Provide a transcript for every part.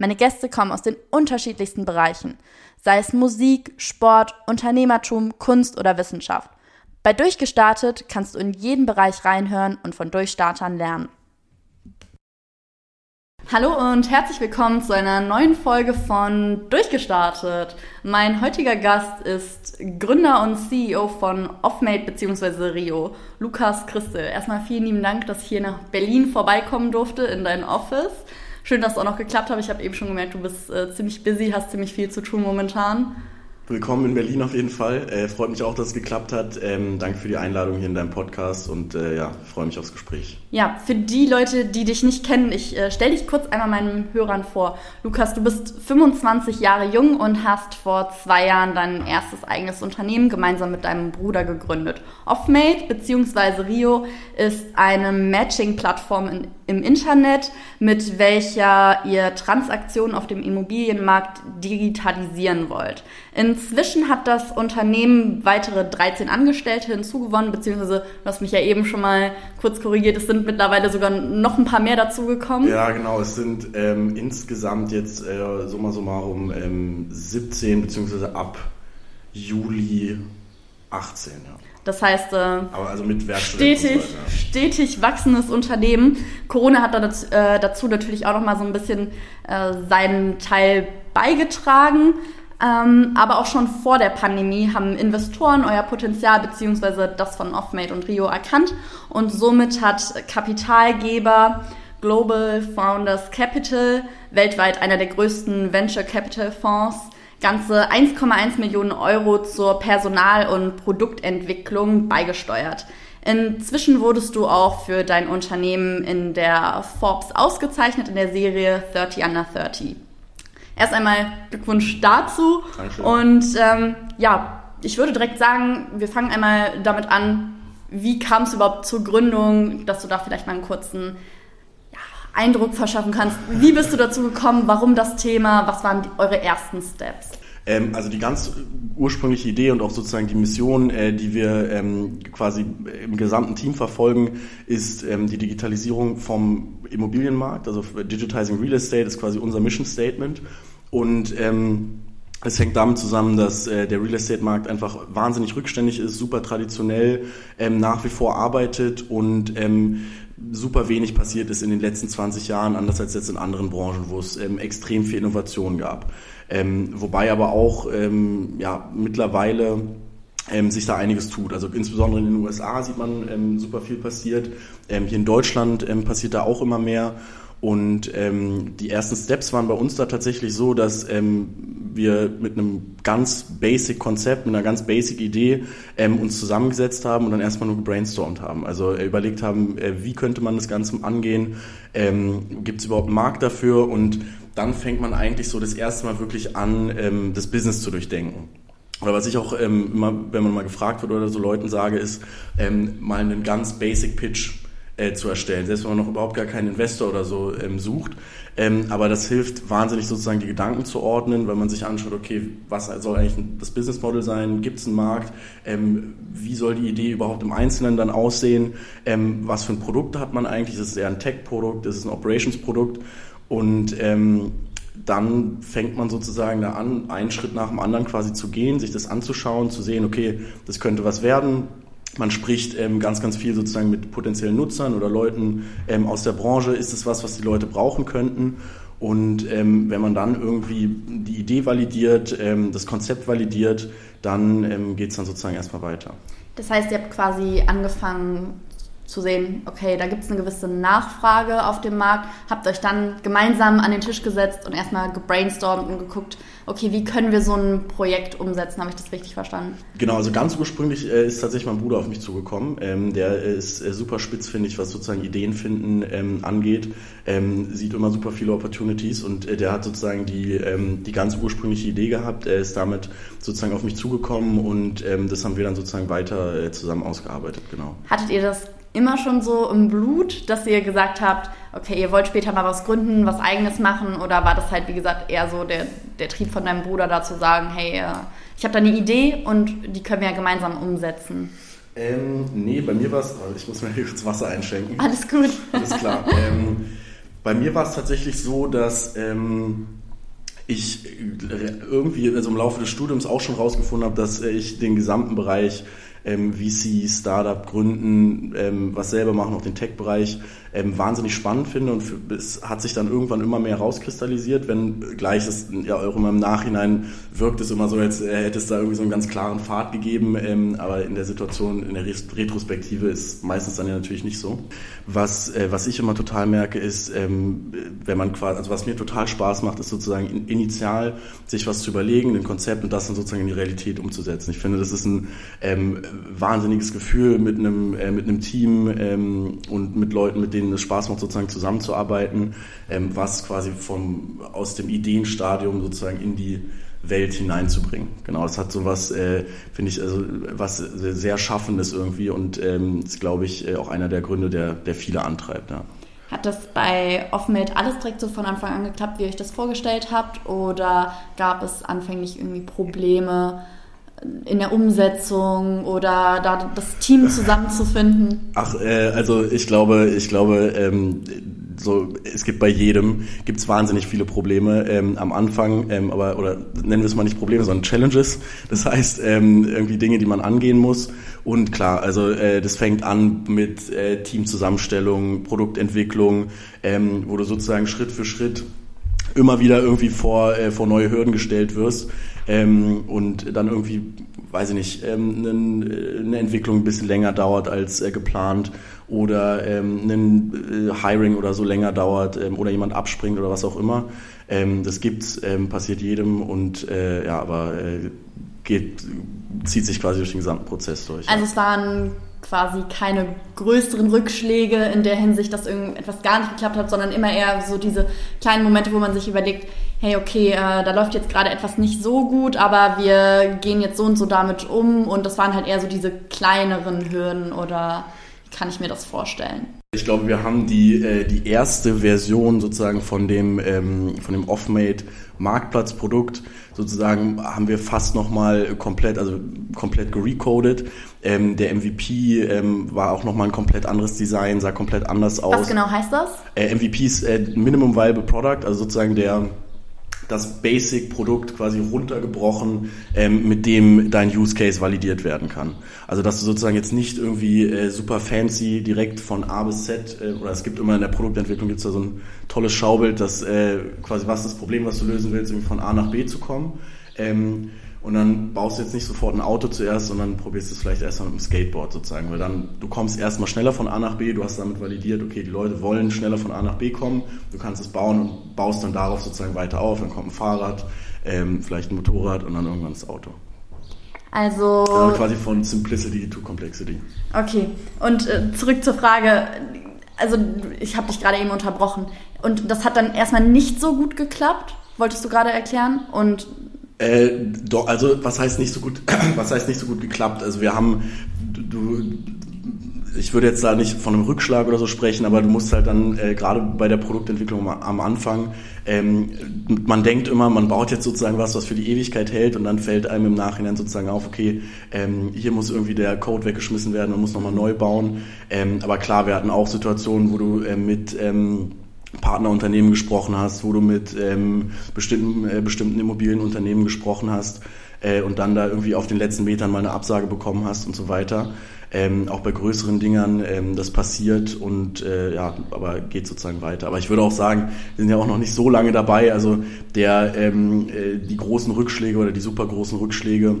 Meine Gäste kommen aus den unterschiedlichsten Bereichen, sei es Musik, Sport, Unternehmertum, Kunst oder Wissenschaft. Bei Durchgestartet kannst du in jeden Bereich reinhören und von Durchstartern lernen. Hallo und herzlich willkommen zu einer neuen Folge von Durchgestartet. Mein heutiger Gast ist Gründer und CEO von Offmate bzw. Rio, Lukas Christel. Erstmal vielen lieben Dank, dass ich hier nach Berlin vorbeikommen durfte in dein Office. Schön, dass es auch noch geklappt hat. Ich habe eben schon gemerkt, du bist äh, ziemlich busy, hast ziemlich viel zu tun momentan. Willkommen in Berlin auf jeden Fall. Äh, freut mich auch, dass es geklappt hat. Ähm, danke für die Einladung hier in deinem Podcast und äh, ja, freue mich aufs Gespräch. Ja, für die Leute, die dich nicht kennen, ich äh, stelle dich kurz einmal meinen Hörern vor. Lukas, du bist 25 Jahre jung und hast vor zwei Jahren dein erstes eigenes Unternehmen gemeinsam mit deinem Bruder gegründet. Offmate bzw. Rio ist eine Matching-Plattform im Internet, mit welcher ihr Transaktionen auf dem Immobilienmarkt digitalisieren wollt. Inzwischen hat das Unternehmen weitere 13 Angestellte hinzugewonnen, beziehungsweise, du hast mich ja eben schon mal kurz korrigiert, es sind mittlerweile sogar noch ein paar mehr dazugekommen. Ja, genau, es sind ähm, insgesamt jetzt äh, summa summarum ähm, 17, beziehungsweise ab Juli 18, ja. Das heißt, äh, also stetig, so stetig wachsendes Unternehmen. Corona hat dazu, äh, dazu natürlich auch noch mal so ein bisschen äh, seinen Teil beigetragen. Ähm, aber auch schon vor der Pandemie haben Investoren euer Potenzial beziehungsweise das von Offmate und Rio erkannt und somit hat Kapitalgeber Global Founders Capital, weltweit einer der größten Venture Capital Fonds, ganze 1,1 Millionen Euro zur Personal- und Produktentwicklung beigesteuert. Inzwischen wurdest du auch für dein Unternehmen in der Forbes ausgezeichnet in der Serie 30 Under 30. Erst einmal Glückwunsch dazu. Dankeschön. Und ähm, ja, ich würde direkt sagen, wir fangen einmal damit an, wie kam es überhaupt zur Gründung, dass du da vielleicht mal einen kurzen ja, Eindruck verschaffen kannst. Wie bist du dazu gekommen? Warum das Thema? Was waren die, eure ersten Steps? Ähm, also die ganz ursprüngliche Idee und auch sozusagen die Mission, äh, die wir ähm, quasi im gesamten Team verfolgen, ist ähm, die Digitalisierung vom Immobilienmarkt. Also Digitizing Real Estate ist quasi unser Mission Statement. Und ähm, es hängt damit zusammen, dass äh, der Real Estate Markt einfach wahnsinnig rückständig ist, super traditionell ähm, nach wie vor arbeitet und ähm, super wenig passiert ist in den letzten 20 Jahren, anders als jetzt in anderen Branchen, wo es ähm, extrem viel Innovation gab. Ähm, wobei aber auch ähm, ja, mittlerweile ähm, sich da einiges tut. Also insbesondere in den USA sieht man ähm, super viel passiert. Ähm, hier in Deutschland ähm, passiert da auch immer mehr. Und ähm, die ersten Steps waren bei uns da tatsächlich so, dass ähm, wir mit einem ganz basic Konzept, mit einer ganz basic Idee ähm, uns zusammengesetzt haben und dann erstmal nur gebrainstormt haben. Also äh, überlegt haben, äh, wie könnte man das Ganze angehen, ähm, gibt es überhaupt einen Markt dafür und dann fängt man eigentlich so das erste Mal wirklich an, ähm, das Business zu durchdenken. Oder was ich auch ähm, immer, wenn man mal gefragt wird oder so Leuten sage, ist ähm, mal einen ganz basic Pitch äh, zu erstellen, selbst wenn man noch überhaupt gar keinen Investor oder so ähm, sucht. Ähm, aber das hilft wahnsinnig sozusagen die Gedanken zu ordnen, weil man sich anschaut, okay, was soll eigentlich das Business Model sein? Gibt es einen Markt? Ähm, wie soll die Idee überhaupt im Einzelnen dann aussehen? Ähm, was für ein Produkt hat man eigentlich? Ist es eher ein Tech-Produkt? Ist es ein Operations-Produkt? Und ähm, dann fängt man sozusagen da an, einen Schritt nach dem anderen quasi zu gehen, sich das anzuschauen, zu sehen, okay, das könnte was werden, man spricht ähm, ganz, ganz viel sozusagen mit potenziellen Nutzern oder Leuten ähm, aus der Branche. Ist es was, was die Leute brauchen könnten? Und ähm, wenn man dann irgendwie die Idee validiert, ähm, das Konzept validiert, dann ähm, geht es dann sozusagen erstmal weiter. Das heißt, ihr habt quasi angefangen zu sehen, okay, da gibt es eine gewisse Nachfrage auf dem Markt, habt euch dann gemeinsam an den Tisch gesetzt und erstmal gebrainstormt und geguckt, okay, wie können wir so ein Projekt umsetzen? Habe ich das richtig verstanden? Genau, also ganz ursprünglich äh, ist tatsächlich mein Bruder auf mich zugekommen. Ähm, der ist äh, super spitz, finde ich, was sozusagen Ideen finden ähm, angeht. Ähm, sieht immer super viele Opportunities und äh, der hat sozusagen die, ähm, die ganz ursprüngliche Idee gehabt. Er ist damit sozusagen auf mich zugekommen und ähm, das haben wir dann sozusagen weiter äh, zusammen ausgearbeitet, genau. Hattet ihr das immer schon so im Blut, dass ihr gesagt habt, okay, ihr wollt später mal was gründen, was eigenes machen? Oder war das halt, wie gesagt, eher so der, der Trieb von deinem Bruder da zu sagen, hey, äh, ich habe da eine Idee und die können wir ja gemeinsam umsetzen? Ähm, nee, bei mir war es, ich muss mir hier kurz Wasser einschenken. Alles gut. Alles klar. ähm, bei mir war es tatsächlich so, dass ähm, ich irgendwie also im Laufe des Studiums auch schon rausgefunden habe, dass ich den gesamten Bereich ähm, VC, Startup gründen, ähm, was selber machen, auch den Tech-Bereich, ähm, wahnsinnig spannend finde und für, es hat sich dann irgendwann immer mehr rauskristallisiert, wenn gleich es ja auch immer im Nachhinein wirkt es immer so, als hätte es da irgendwie so einen ganz klaren Pfad gegeben, ähm, aber in der Situation, in der Retrospektive ist meistens dann ja natürlich nicht so. Was, äh, was ich immer total merke, ist, ähm, wenn man quasi, also was mir total Spaß macht, ist sozusagen in, initial sich was zu überlegen, ein Konzept und das dann sozusagen in die Realität umzusetzen. Ich finde, das ist ein ähm, wahnsinniges Gefühl mit einem, äh, mit einem Team ähm, und mit Leuten, mit denen es Spaß macht, sozusagen zusammenzuarbeiten, ähm, was quasi vom, aus dem Ideenstadium sozusagen in die Welt hineinzubringen. Genau, das hat so was, äh, finde ich, also was sehr Schaffendes irgendwie und ähm, ist, glaube ich, äh, auch einer der Gründe, der, der viele antreibt. Ja. Hat das bei Offmate alles direkt so von Anfang an geklappt, wie ihr euch das vorgestellt habt? Oder gab es anfänglich irgendwie Probleme? In der Umsetzung oder da das Team zusammenzufinden? Ach, äh, also ich glaube, ich glaube, ähm, so es gibt bei jedem gibt's wahnsinnig viele Probleme ähm, am Anfang, ähm, aber oder nennen wir es mal nicht Probleme, sondern Challenges. Das heißt ähm, irgendwie Dinge, die man angehen muss. Und klar, also äh, das fängt an mit äh, Teamzusammenstellung, Produktentwicklung, ähm, wo du sozusagen Schritt für Schritt immer wieder irgendwie vor, äh, vor neue Hürden gestellt wirst ähm, und dann irgendwie, weiß ich nicht, ähm, eine Entwicklung ein bisschen länger dauert als äh, geplant oder ähm, ein äh, Hiring oder so länger dauert ähm, oder jemand abspringt oder was auch immer. Ähm, das gibt's, ähm, passiert jedem und äh, ja, aber äh, geht, zieht sich quasi durch den gesamten Prozess durch. Also es waren quasi keine größeren Rückschläge in der Hinsicht, dass irgendetwas gar nicht geklappt hat, sondern immer eher so diese kleinen Momente, wo man sich überlegt, hey, okay, äh, da läuft jetzt gerade etwas nicht so gut, aber wir gehen jetzt so und so damit um und das waren halt eher so diese kleineren Hürden oder wie kann ich mir das vorstellen? Ich glaube, wir haben die, äh, die erste Version sozusagen von dem, ähm, von dem Off-Made Marktplatzprodukt sozusagen haben wir fast nochmal komplett, also komplett gerecoded. Ähm, der MVP ähm, war auch nochmal ein komplett anderes Design, sah komplett anders aus. Was genau heißt das? Äh, MVP ist äh, Minimum Viable Product, also sozusagen der das Basic-Produkt quasi runtergebrochen, ähm, mit dem dein Use Case validiert werden kann. Also dass du sozusagen jetzt nicht irgendwie äh, super fancy direkt von A bis Z, äh, oder es gibt immer in der Produktentwicklung gibt's da so ein tolles Schaubild, dass äh, quasi was das Problem, was du lösen willst, irgendwie von A nach B zu kommen. Ähm, und dann baust du jetzt nicht sofort ein Auto zuerst, sondern probierst es vielleicht erstmal mit dem Skateboard sozusagen, weil dann du kommst erstmal schneller von A nach B, du hast damit validiert, okay, die Leute wollen schneller von A nach B kommen, du kannst es bauen und baust dann darauf sozusagen weiter auf, dann kommt ein Fahrrad, ähm, vielleicht ein Motorrad und dann irgendwann das Auto. Also, also quasi von Simplicity to Complexity. Okay, und äh, zurück zur Frage, also ich habe dich gerade eben unterbrochen. Und das hat dann erstmal nicht so gut geklappt, wolltest du gerade erklären? Und äh, doch, also was heißt nicht so gut, was heißt nicht so gut geklappt? Also wir haben, du, ich würde jetzt da nicht von einem Rückschlag oder so sprechen, aber du musst halt dann äh, gerade bei der Produktentwicklung am Anfang, ähm, man denkt immer, man baut jetzt sozusagen was, was für die Ewigkeit hält und dann fällt einem im Nachhinein sozusagen auf, okay, ähm, hier muss irgendwie der Code weggeschmissen werden, man muss nochmal neu bauen. Ähm, aber klar, wir hatten auch Situationen, wo du äh, mit ähm, Partnerunternehmen gesprochen hast, wo du mit ähm, bestimmten, äh, bestimmten Immobilienunternehmen gesprochen hast äh, und dann da irgendwie auf den letzten Metern mal eine Absage bekommen hast und so weiter. Ähm, auch bei größeren Dingern ähm, das passiert und äh, ja, aber geht sozusagen weiter. Aber ich würde auch sagen, wir sind ja auch noch nicht so lange dabei. Also der ähm, äh, die großen Rückschläge oder die super großen Rückschläge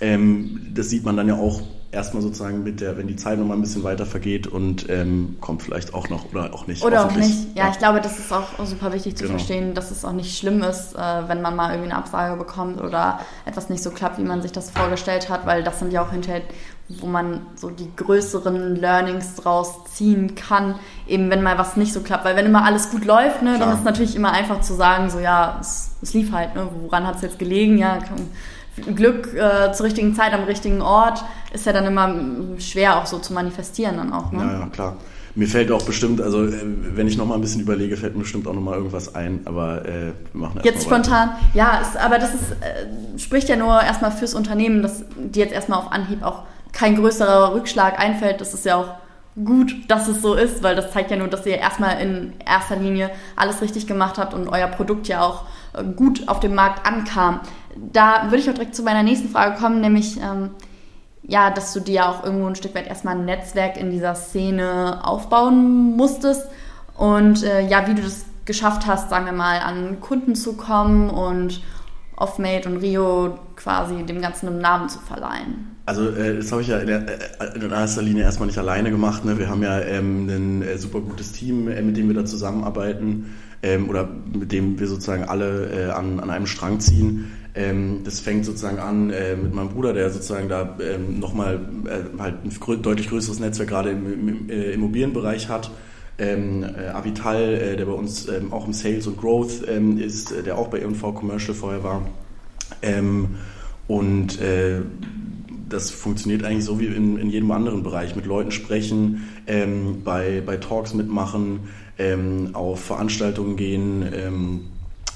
ähm, das sieht man dann ja auch erstmal sozusagen mit der, wenn die Zeit nochmal ein bisschen weiter vergeht und ähm, kommt vielleicht auch noch oder auch nicht. Oder auch nicht. Ja, ja, ich glaube, das ist auch super wichtig zu genau. verstehen, dass es auch nicht schlimm ist, äh, wenn man mal irgendwie eine Absage bekommt oder etwas nicht so klappt, wie man sich das vorgestellt hat, weil das sind ja auch hinterher, wo man so die größeren Learnings draus ziehen kann, eben wenn mal was nicht so klappt. Weil wenn immer alles gut läuft, ne, dann ist es natürlich immer einfach zu sagen, so ja, es, es lief halt, ne, woran hat es jetzt gelegen, ja, kann, Glück äh, zur richtigen Zeit am richtigen Ort ist ja dann immer schwer auch so zu manifestieren dann auch. Ne? Ja, ja, klar. Mir fällt auch bestimmt, also äh, wenn ich nochmal ein bisschen überlege, fällt mir bestimmt auch nochmal irgendwas ein, aber äh, wir machen Jetzt spontan, weiter. ja, ist, aber das ist, äh, spricht ja nur erstmal fürs Unternehmen, dass die jetzt erstmal auf Anhieb auch kein größerer Rückschlag einfällt. Das ist ja auch gut, dass es so ist, weil das zeigt ja nur, dass ihr erstmal in erster Linie alles richtig gemacht habt und euer Produkt ja auch gut auf dem Markt ankam da würde ich auch direkt zu meiner nächsten Frage kommen, nämlich ähm, ja, dass du dir auch irgendwo ein Stück weit erstmal ein Netzwerk in dieser Szene aufbauen musstest und äh, ja, wie du das geschafft hast, sagen wir mal, an Kunden zu kommen und Offmate und Rio quasi dem Ganzen einen Namen zu verleihen. Also äh, das habe ich ja in, der, äh, in, erster Linie erstmal nicht alleine gemacht. Ne? Wir haben ja ähm, ein äh, super gutes Team, mit dem wir da zusammenarbeiten ähm, oder mit dem wir sozusagen alle äh, an, an einem Strang ziehen. Ähm, das fängt sozusagen an äh, mit meinem Bruder, der sozusagen da ähm, nochmal äh, halt ein grö deutlich größeres Netzwerk gerade im, im äh, Immobilienbereich hat. Ähm, äh, Avital, äh, der bei uns ähm, auch im Sales und Growth ähm, ist, der auch bei E&V Commercial vorher war. Und das funktioniert eigentlich so wie in, in jedem anderen Bereich. Mit Leuten sprechen, ähm, bei, bei Talks mitmachen, ähm, auf Veranstaltungen gehen ähm,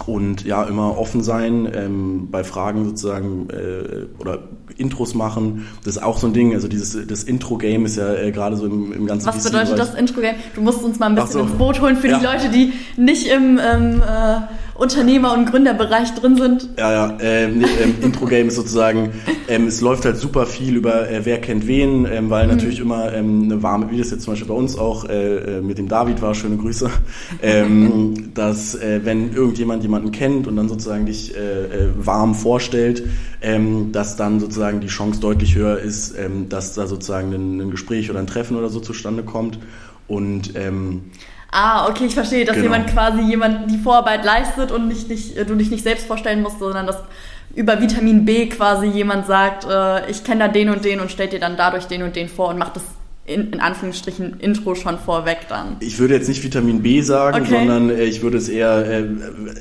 und ja, immer offen sein, ähm, bei Fragen sozusagen äh, oder Intros machen. Das ist auch so ein Ding. Also dieses das Intro-Game ist ja äh, gerade so im, im ganzen Was bedeutet das Intro-Game? Du musst uns mal ein bisschen so. ins Boot holen für ja. die Leute, die nicht im ähm, äh, Unternehmer- und Gründerbereich drin sind. Ja, ja. Ähm, ähm, Intro-Game ist sozusagen, ähm, es läuft halt super viel über äh, wer kennt wen, ähm, weil mhm. natürlich immer ähm, eine warme, wie das jetzt zum Beispiel bei uns auch äh, äh mit dem David war, schöne Grüße, ähm, dass äh, wenn irgendjemand jemanden kennt und dann sozusagen dich äh, äh, warm vorstellt, ähm, dass dann sozusagen die Chance deutlich höher ist, ähm, dass da sozusagen ein, ein Gespräch oder ein Treffen oder so zustande kommt. Und ähm, Ah, okay, ich verstehe, dass genau. jemand quasi jemand die Vorarbeit leistet und nicht, nicht, du dich nicht selbst vorstellen musst, sondern dass über Vitamin B quasi jemand sagt, äh, ich kenne da den und den und stellt dir dann dadurch den und den vor und macht das in, in Anführungsstrichen Intro schon vorweg dann. Ich würde jetzt nicht Vitamin B sagen, okay. sondern äh, ich würde es eher äh,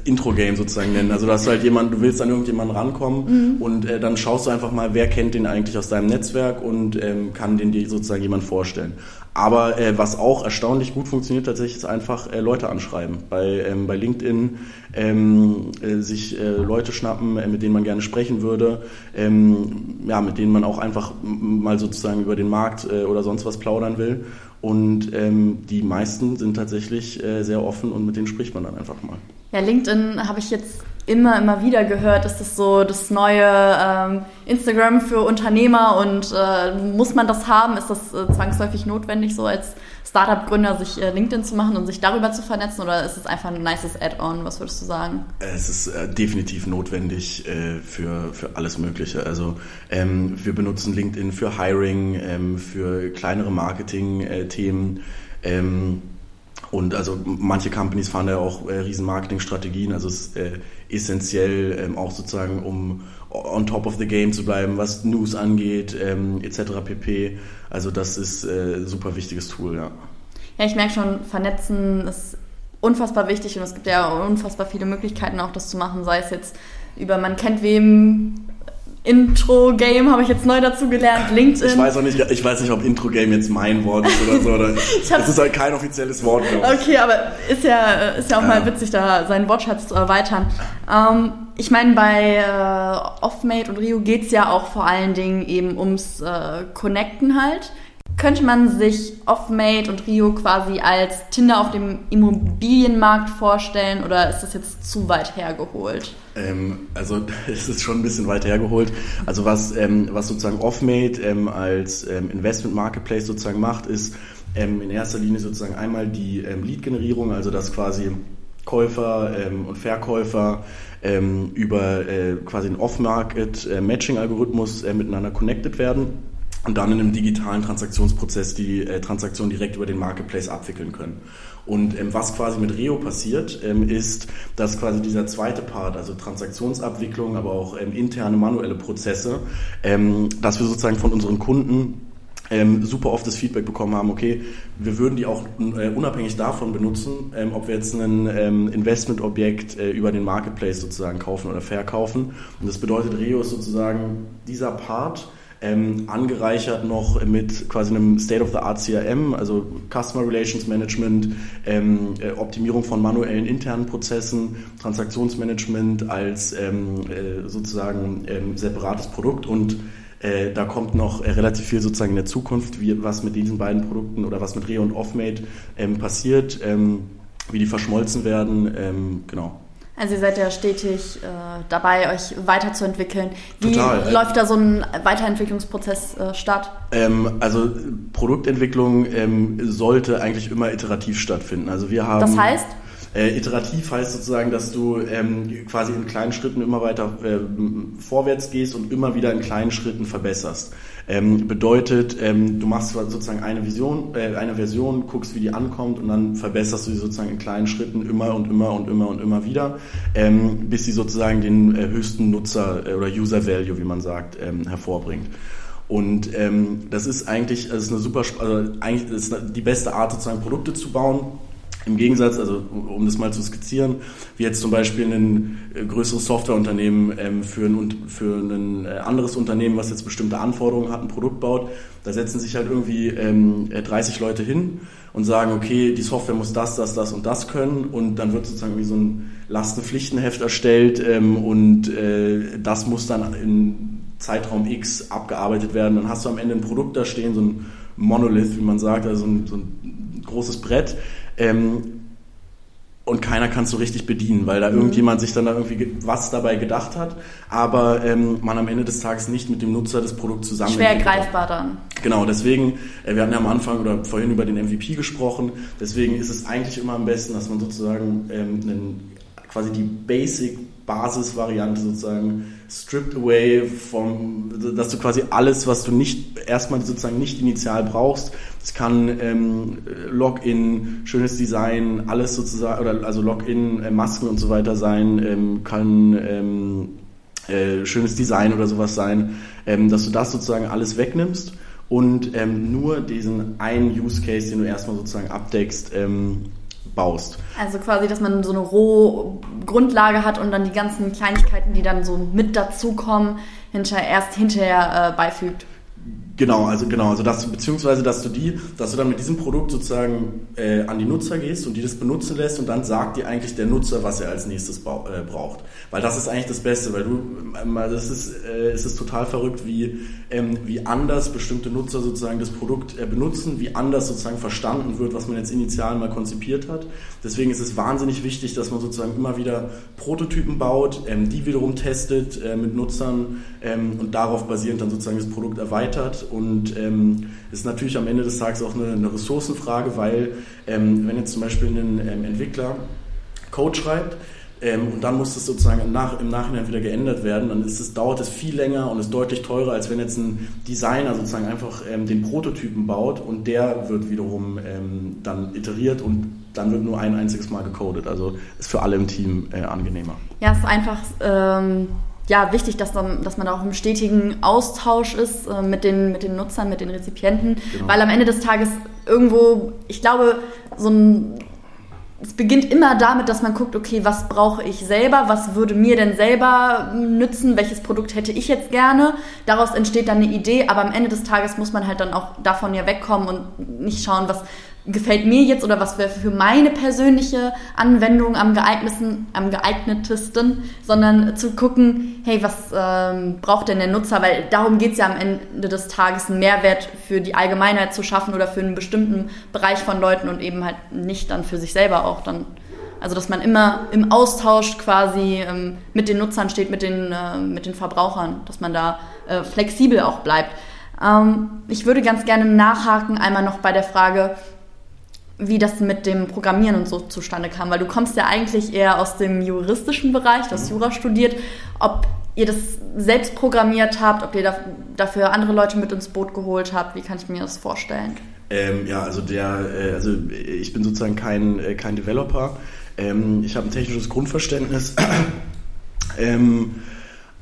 Intro-Game sozusagen nennen. Also dass du halt jemand, du willst an irgendjemanden rankommen mhm. und äh, dann schaust du einfach mal, wer kennt den eigentlich aus deinem Netzwerk und ähm, kann den dir sozusagen jemand vorstellen. Aber äh, was auch erstaunlich gut funktioniert tatsächlich, ist einfach äh, Leute anschreiben. Bei, ähm, bei LinkedIn ähm, äh, sich äh, Leute schnappen, äh, mit denen man gerne sprechen würde, ähm, ja, mit denen man auch einfach mal sozusagen über den Markt äh, oder sonst was plaudern will. Und ähm, die meisten sind tatsächlich sehr offen und mit denen spricht man dann einfach mal. Ja, LinkedIn habe ich jetzt immer, immer wieder gehört, ist das so das neue ähm, Instagram für Unternehmer und äh, muss man das haben? Ist das äh, zwangsläufig notwendig, so als Startup-Gründer sich äh, LinkedIn zu machen und sich darüber zu vernetzen oder ist es einfach ein nices Add-on? Was würdest du sagen? Es ist äh, definitiv notwendig äh, für, für alles Mögliche. Also ähm, wir benutzen LinkedIn für Hiring, ähm, für kleinere Marketing-Themen. Ähm, und also manche Companies fahren ja auch äh, riesen Marketingstrategien. Also es äh, essentiell ähm, auch sozusagen, um on top of the game zu bleiben, was News angeht, ähm, etc. pp. Also das ist äh, super wichtiges Tool, ja. Ja, ich merke schon, vernetzen ist unfassbar wichtig und es gibt ja unfassbar viele Möglichkeiten auch das zu machen, sei es jetzt über man kennt wem Intro-Game habe ich jetzt neu dazu gelernt, LinkedIn. Ich weiß auch nicht, ich weiß nicht, ob Intro-Game jetzt mein Wort ist oder so. Oder es ist halt kein offizielles Wort. Okay, aber ist ja, ist ja auch ja. mal witzig, da seinen Wortschatz zu erweitern. Ähm, ich meine, bei äh, Offmate und Rio geht es ja auch vor allen Dingen eben ums äh, Connecten halt. Könnte man sich Offmate und Rio quasi als Tinder auf dem Immobilienmarkt vorstellen oder ist das jetzt zu weit hergeholt? Ähm, also es ist schon ein bisschen weit hergeholt. Also was, ähm, was sozusagen Offmate ähm, als ähm, Investment Marketplace sozusagen macht, ist ähm, in erster Linie sozusagen einmal die ähm, Lead-Generierung, also dass quasi Käufer und Verkäufer über äh, quasi einen Off-Market-Matching-Algorithmus äh, miteinander connected werden und dann in einem digitalen Transaktionsprozess die äh, Transaktion direkt über den Marketplace abwickeln können. Und ähm, was quasi mit Reo passiert, ähm, ist, dass quasi dieser zweite Part, also Transaktionsabwicklung, aber auch ähm, interne manuelle Prozesse, ähm, dass wir sozusagen von unseren Kunden ähm, super oft das Feedback bekommen haben, okay, wir würden die auch äh, unabhängig davon benutzen, ähm, ob wir jetzt ein ähm, Investmentobjekt äh, über den Marketplace sozusagen kaufen oder verkaufen. Und das bedeutet, Reo ist sozusagen dieser Part, ähm, angereichert noch mit quasi einem State-of-the-Art CRM, also Customer Relations Management, ähm, äh, Optimierung von manuellen internen Prozessen, Transaktionsmanagement als ähm, äh, sozusagen ähm, separates Produkt und äh, da kommt noch äh, relativ viel sozusagen in der Zukunft, wie, was mit diesen beiden Produkten oder was mit Reo und Offmate ähm, passiert, ähm, wie die verschmolzen werden, genau. Also ihr seid ja stetig äh, dabei, euch weiterzuentwickeln. Wie Total. läuft da so ein Weiterentwicklungsprozess äh, statt? Ähm, also Produktentwicklung ähm, sollte eigentlich immer iterativ stattfinden. Also wir haben. Das heißt? Äh, iterativ heißt sozusagen, dass du ähm, quasi in kleinen Schritten immer weiter äh, vorwärts gehst und immer wieder in kleinen Schritten verbesserst. Ähm, bedeutet, ähm, du machst sozusagen eine Vision, äh, eine Version, guckst, wie die ankommt und dann verbesserst du sie sozusagen in kleinen Schritten immer und immer und immer und immer wieder, ähm, bis sie sozusagen den äh, höchsten Nutzer äh, oder User Value, wie man sagt, ähm, hervorbringt. Und ähm, das ist eigentlich, das ist eine super, also eigentlich ist die beste Art sozusagen Produkte zu bauen im Gegensatz, also um das mal zu skizzieren, wie jetzt zum Beispiel ein äh, größeres Softwareunternehmen ähm, für, ein, für ein äh, anderes Unternehmen, was jetzt bestimmte Anforderungen hat, ein Produkt baut, da setzen sich halt irgendwie ähm, 30 äh, Leute hin und sagen, okay, die Software muss das, das, das und das können und dann wird sozusagen wie so ein Lastenpflichtenheft erstellt ähm, und das muss dann in Zeitraum X abgearbeitet werden. Dann hast du am Ende ein Produkt da stehen, so ein Monolith, wie man sagt, also ein, so ein großes Brett, ähm, und keiner kann es so richtig bedienen, weil da mhm. irgendjemand sich dann da irgendwie was dabei gedacht hat, aber ähm, man am Ende des Tages nicht mit dem Nutzer das Produkt zusammen. Schwer greifbar dann. Genau, deswegen, äh, wir hatten ja am Anfang oder vorhin über den MVP gesprochen, deswegen ist es eigentlich immer am besten, dass man sozusagen ähm, einen, quasi die Basic Basisvariante sozusagen stripped away vom, dass du quasi alles, was du nicht erstmal sozusagen nicht initial brauchst, es kann ähm, Login, schönes Design, alles sozusagen, oder also Login, äh, Masken und so weiter sein, ähm, kann ähm, äh, schönes Design oder sowas sein, ähm, dass du das sozusagen alles wegnimmst und ähm, nur diesen einen Use Case, den du erstmal sozusagen abdeckst, ähm, baust. Also quasi, dass man so eine rohe Grundlage hat und dann die ganzen Kleinigkeiten, die dann so mit dazukommen, hinterher, erst hinterher äh, beifügt. Genau, also genau, also dass beziehungsweise dass du die, dass du dann mit diesem Produkt sozusagen äh, an die Nutzer gehst und die das benutzen lässt und dann sagt dir eigentlich der Nutzer, was er als nächstes äh, braucht. Weil das ist eigentlich das Beste, weil du, ähm, das ist, äh, es ist total verrückt, wie, ähm, wie anders bestimmte Nutzer sozusagen das Produkt äh, benutzen, wie anders sozusagen verstanden wird, was man jetzt initial mal konzipiert hat. Deswegen ist es wahnsinnig wichtig, dass man sozusagen immer wieder Prototypen baut, ähm, die wiederum testet äh, mit Nutzern ähm, und darauf basierend dann sozusagen das Produkt erweitert und ähm, ist natürlich am Ende des Tages auch eine, eine Ressourcenfrage, weil ähm, wenn jetzt zum Beispiel ein ähm, Entwickler Code schreibt, ähm, und dann muss das sozusagen Nach im, Nachhinein wieder geändert werden. Dann ist es, dauert es viel länger und ist deutlich teurer, als wenn jetzt ein Designer sozusagen einfach ähm, den Prototypen baut und der wird wiederum ähm, dann iteriert und dann wird nur ein einziges Mal gecodet. Also ist für alle im Team äh, angenehmer. Ja, es ist einfach ähm, ja, wichtig, dass, dann, dass man da auch im stetigen Austausch ist äh, mit, den, mit den Nutzern, mit den Rezipienten, genau. weil am Ende des Tages irgendwo, ich glaube, so ein es beginnt immer damit, dass man guckt, okay, was brauche ich selber, was würde mir denn selber nützen, welches Produkt hätte ich jetzt gerne. Daraus entsteht dann eine Idee, aber am Ende des Tages muss man halt dann auch davon ja wegkommen und nicht schauen, was, gefällt mir jetzt oder was wäre für meine persönliche Anwendung am geeignetsten, am geeignetesten, sondern zu gucken, hey, was ähm, braucht denn der Nutzer? Weil darum geht es ja am Ende des Tages, einen Mehrwert für die Allgemeinheit zu schaffen oder für einen bestimmten Bereich von Leuten und eben halt nicht dann für sich selber auch dann. Also dass man immer im Austausch quasi ähm, mit den Nutzern steht, mit den, äh, mit den Verbrauchern, dass man da äh, flexibel auch bleibt. Ähm, ich würde ganz gerne nachhaken, einmal noch bei der Frage, wie das mit dem Programmieren und so zustande kam, weil du kommst ja eigentlich eher aus dem juristischen Bereich, du hast mhm. Jura studiert, ob ihr das selbst programmiert habt, ob ihr dafür andere Leute mit ins Boot geholt habt, wie kann ich mir das vorstellen? Ähm, ja, also der, äh, also ich bin sozusagen kein, äh, kein Developer. Ähm, ich habe ein technisches Grundverständnis. ähm,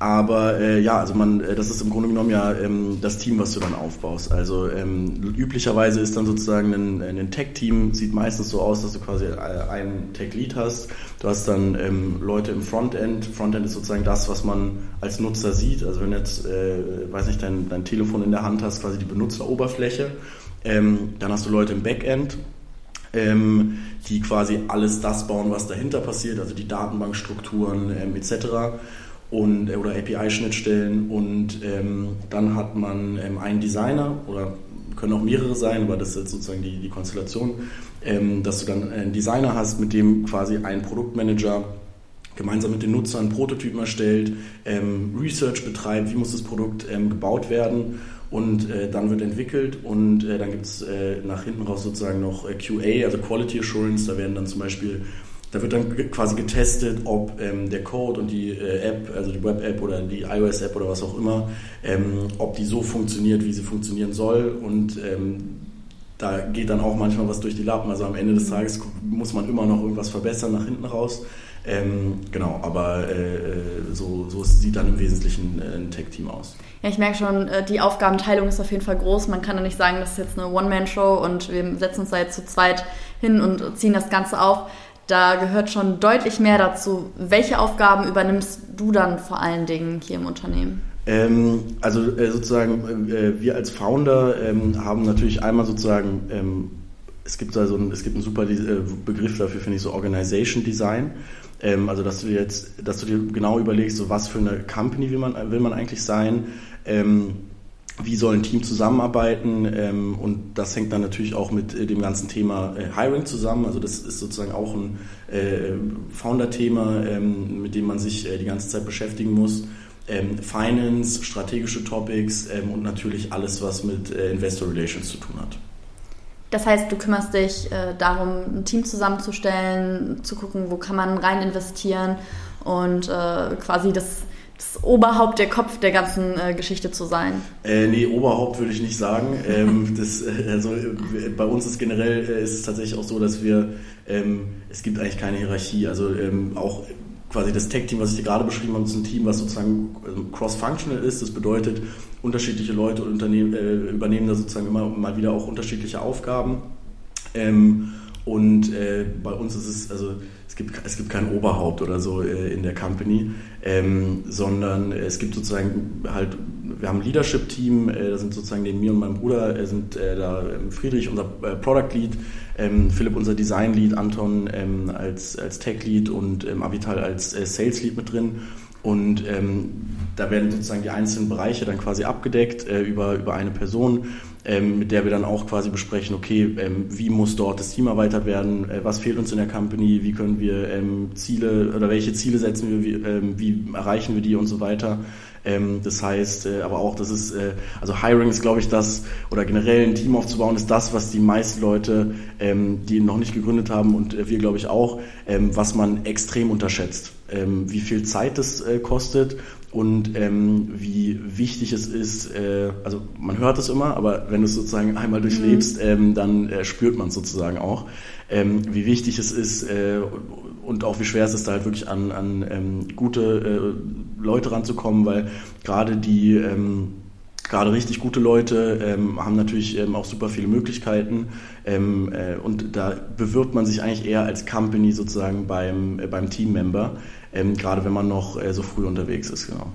aber äh, ja, also man, äh, das ist im Grunde genommen ja ähm, das Team, was du dann aufbaust. Also ähm, üblicherweise ist dann sozusagen ein, ein Tech-Team, sieht meistens so aus, dass du quasi äh, einen Tech-Lead hast. Du hast dann ähm, Leute im Frontend. Frontend ist sozusagen das, was man als Nutzer sieht. Also wenn jetzt, äh, weiß nicht, dein, dein Telefon in der Hand hast, quasi die Benutzeroberfläche. Ähm, dann hast du Leute im Backend, ähm, die quasi alles das bauen, was dahinter passiert, also die Datenbankstrukturen ähm, etc und, äh, oder API-Schnittstellen und ähm, dann hat man ähm, einen Designer oder können auch mehrere sein, aber das ist jetzt sozusagen die, die Konstellation, ähm, dass du dann einen Designer hast, mit dem quasi ein Produktmanager gemeinsam mit den Nutzern Prototypen erstellt, ähm, Research betreibt, wie muss das Produkt ähm, gebaut werden und äh, dann wird entwickelt und äh, dann gibt es äh, nach hinten raus sozusagen noch äh, QA, also Quality Assurance, da werden dann zum Beispiel da wird dann quasi getestet, ob ähm, der Code und die äh, App, also die Web-App oder die iOS-App oder was auch immer, ähm, ob die so funktioniert, wie sie funktionieren soll. Und ähm, da geht dann auch manchmal was durch die Lappen. Also am Ende des Tages muss man immer noch irgendwas verbessern nach hinten raus. Ähm, genau, aber äh, so, so sieht dann im Wesentlichen äh, ein Tech-Team aus. Ja, ich merke schon, äh, die Aufgabenteilung ist auf jeden Fall groß. Man kann ja nicht sagen, das ist jetzt eine One-Man-Show und wir setzen uns da jetzt zu zweit hin und ziehen das Ganze auf. Da gehört schon deutlich mehr dazu. Welche Aufgaben übernimmst du dann vor allen Dingen hier im Unternehmen? Ähm, also äh, sozusagen, äh, wir als Founder ähm, haben natürlich einmal sozusagen, ähm, es gibt also ein, es gibt einen super äh, Begriff dafür, finde ich, so Organization Design. Ähm, also dass du jetzt, dass du dir genau überlegst, so was für eine Company will man, will man eigentlich sein ähm, wie soll ein Team zusammenarbeiten ähm, und das hängt dann natürlich auch mit äh, dem ganzen Thema äh, Hiring zusammen. Also das ist sozusagen auch ein äh, Founder-Thema, ähm, mit dem man sich äh, die ganze Zeit beschäftigen muss. Ähm, Finance, strategische Topics ähm, und natürlich alles, was mit äh, Investor Relations zu tun hat. Das heißt, du kümmerst dich darum, ein Team zusammenzustellen, zu gucken, wo kann man rein investieren und quasi das das Oberhaupt, der Kopf der ganzen äh, Geschichte zu sein? Äh, nee, Oberhaupt würde ich nicht sagen. ähm, das, äh, also, äh, bei uns ist generell äh, ist es tatsächlich auch so, dass wir, ähm, es gibt eigentlich keine Hierarchie. Also ähm, auch quasi das Tech-Team, was ich dir gerade beschrieben habe, ist ein Team, was sozusagen ähm, cross-functional ist. Das bedeutet, unterschiedliche Leute unternehmen, übernehmen da sozusagen immer mal wieder auch unterschiedliche Aufgaben. Und äh, bei uns ist es, also es gibt, es gibt kein Oberhaupt oder so äh, in der Company, ähm, sondern es gibt sozusagen halt, wir haben ein Leadership-Team, äh, da sind sozusagen neben mir und meinem Bruder äh, sind äh, da ähm, Friedrich, unser äh, Product Lead, ähm, Philipp, unser Design Lead, Anton ähm, als, als Tech Lead und ähm, Avital als Sales Lead mit drin. Und ähm, da werden sozusagen die einzelnen Bereiche dann quasi abgedeckt äh, über, über eine Person, ähm, mit der wir dann auch quasi besprechen, okay, ähm, wie muss dort das Team erweitert werden, äh, was fehlt uns in der Company, wie können wir ähm, Ziele oder welche Ziele setzen wir, wie, ähm, wie erreichen wir die und so weiter. Ähm, das heißt, äh, aber auch, das ist, äh, also Hiring ist, glaube ich, das, oder generell ein Team aufzubauen, ist das, was die meisten Leute, ähm, die noch nicht gegründet haben und äh, wir, glaube ich, auch, was man extrem unterschätzt. Wie viel Zeit das äh, kostet und ähm, wie wichtig es ist, äh, also man hört es immer, aber wenn du es sozusagen einmal durchlebst, mhm. ähm, dann äh, spürt man es sozusagen auch, ähm, wie wichtig es ist äh, und auch wie schwer es ist, da halt wirklich an, an ähm, gute äh, Leute ranzukommen, weil gerade die ähm, gerade richtig gute Leute ähm, haben natürlich ähm, auch super viele Möglichkeiten ähm, äh, und da bewirbt man sich eigentlich eher als Company sozusagen beim, äh, beim Teammember, ähm, gerade wenn man noch äh, so früh unterwegs ist, genau.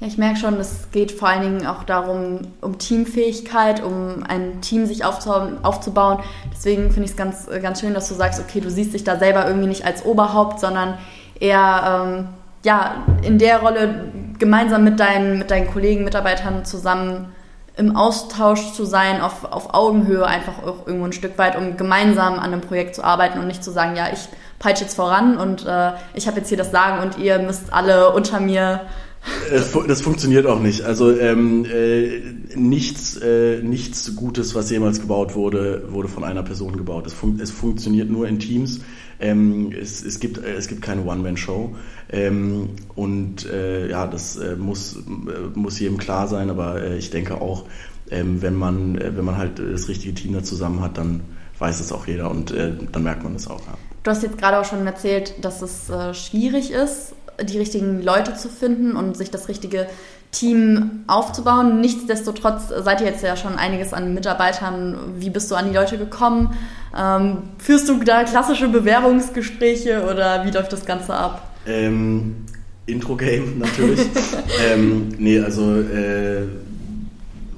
Ja, ich merke schon, es geht vor allen Dingen auch darum, um Teamfähigkeit, um ein Team sich aufzubauen. Deswegen finde ich es ganz, äh, ganz schön, dass du sagst, okay, du siehst dich da selber irgendwie nicht als Oberhaupt, sondern eher ähm, ja, in der Rolle gemeinsam mit deinen, mit deinen Kollegen, Mitarbeitern zusammen im Austausch zu sein, auf, auf Augenhöhe einfach auch irgendwo ein Stück weit, um gemeinsam an einem Projekt zu arbeiten und nicht zu sagen, ja, ich peitsche jetzt voran und äh, ich habe jetzt hier das Sagen und ihr müsst alle unter mir Das, das funktioniert auch nicht. Also ähm, äh, nichts, äh, nichts Gutes, was jemals gebaut wurde, wurde von einer Person gebaut. Es, fun es funktioniert nur in Teams. Ähm, es, es, gibt, äh, es gibt keine One-Man-Show. Ähm, und äh, ja, das äh, muss, äh, muss jedem klar sein, aber äh, ich denke auch, ähm, wenn, man, äh, wenn man halt das richtige Team da zusammen hat, dann weiß es auch jeder und dann merkt man es auch. Ja. Du hast jetzt gerade auch schon erzählt, dass es schwierig ist, die richtigen Leute zu finden und sich das richtige Team aufzubauen. Nichtsdestotrotz seid ihr jetzt ja schon einiges an Mitarbeitern. Wie bist du an die Leute gekommen? Ähm, führst du da klassische Bewerbungsgespräche oder wie läuft das Ganze ab? Ähm, Intro-Game natürlich. ähm, nee, also äh,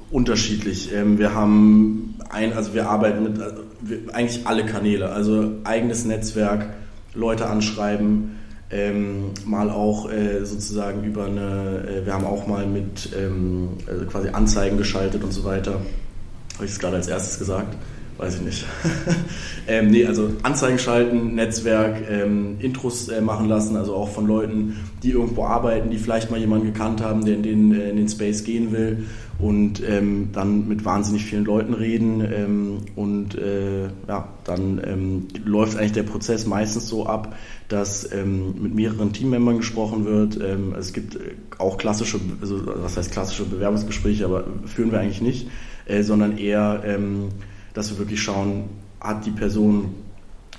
unterschiedlich. Ähm, wir haben ein, also wir arbeiten mit also wir, eigentlich alle Kanäle, also eigenes Netzwerk, Leute anschreiben, ähm, mal auch äh, sozusagen über eine, äh, wir haben auch mal mit ähm, also quasi Anzeigen geschaltet und so weiter. Habe ich es gerade als erstes gesagt? Weiß ich nicht. ähm, nee, also Anzeigen schalten, Netzwerk, ähm, Intros äh, machen lassen, also auch von Leuten, die irgendwo arbeiten, die vielleicht mal jemanden gekannt haben, der in den, äh, in den Space gehen will und ähm, dann mit wahnsinnig vielen Leuten reden ähm, und äh, ja, dann ähm, läuft eigentlich der Prozess meistens so ab, dass ähm, mit mehreren Teammembern gesprochen wird. Ähm, es gibt auch klassische, also was heißt klassische Bewerbungsgespräche, aber führen wir eigentlich nicht, äh, sondern eher, ähm, dass wir wirklich schauen, hat die Person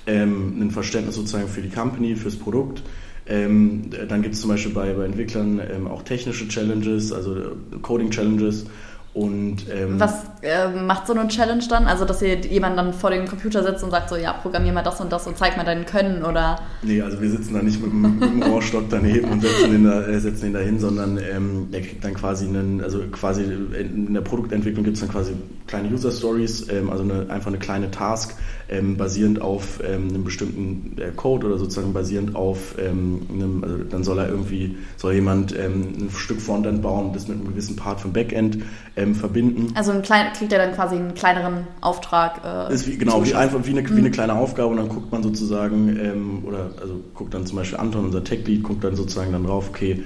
ein Verständnis sozusagen für die Company, fürs Produkt, ähm, dann gibt es zum Beispiel bei, bei Entwicklern ähm, auch technische Challenges, also Coding Challenges. Und, ähm, Was äh, macht so eine Challenge dann? Also, dass ihr jemanden dann vor den Computer setzt und sagt so, ja, programmier mal das und das und zeig mal dein Können, oder? Nee, also wir sitzen da nicht mit, mit dem Rohrstock daneben und setzen ihn da, äh, setzen ihn da hin, sondern ähm, der kriegt dann quasi einen, also quasi in der Produktentwicklung gibt es dann quasi kleine User Stories, ähm, also eine, einfach eine kleine Task, ähm, basierend auf ähm, einem bestimmten äh, Code oder sozusagen basierend auf ähm, einem, also dann soll er irgendwie, soll jemand ähm, ein Stück Frontend bauen und das mit einem gewissen Part vom Backend ähm, verbinden. Also ein klein, kriegt er dann quasi einen kleineren Auftrag. Äh, ist wie, genau, wie einfach wie eine, mhm. wie eine kleine Aufgabe und dann guckt man sozusagen, oder also guckt dann zum Beispiel Anton, unser Tech-Lead, guckt dann sozusagen dann drauf, okay,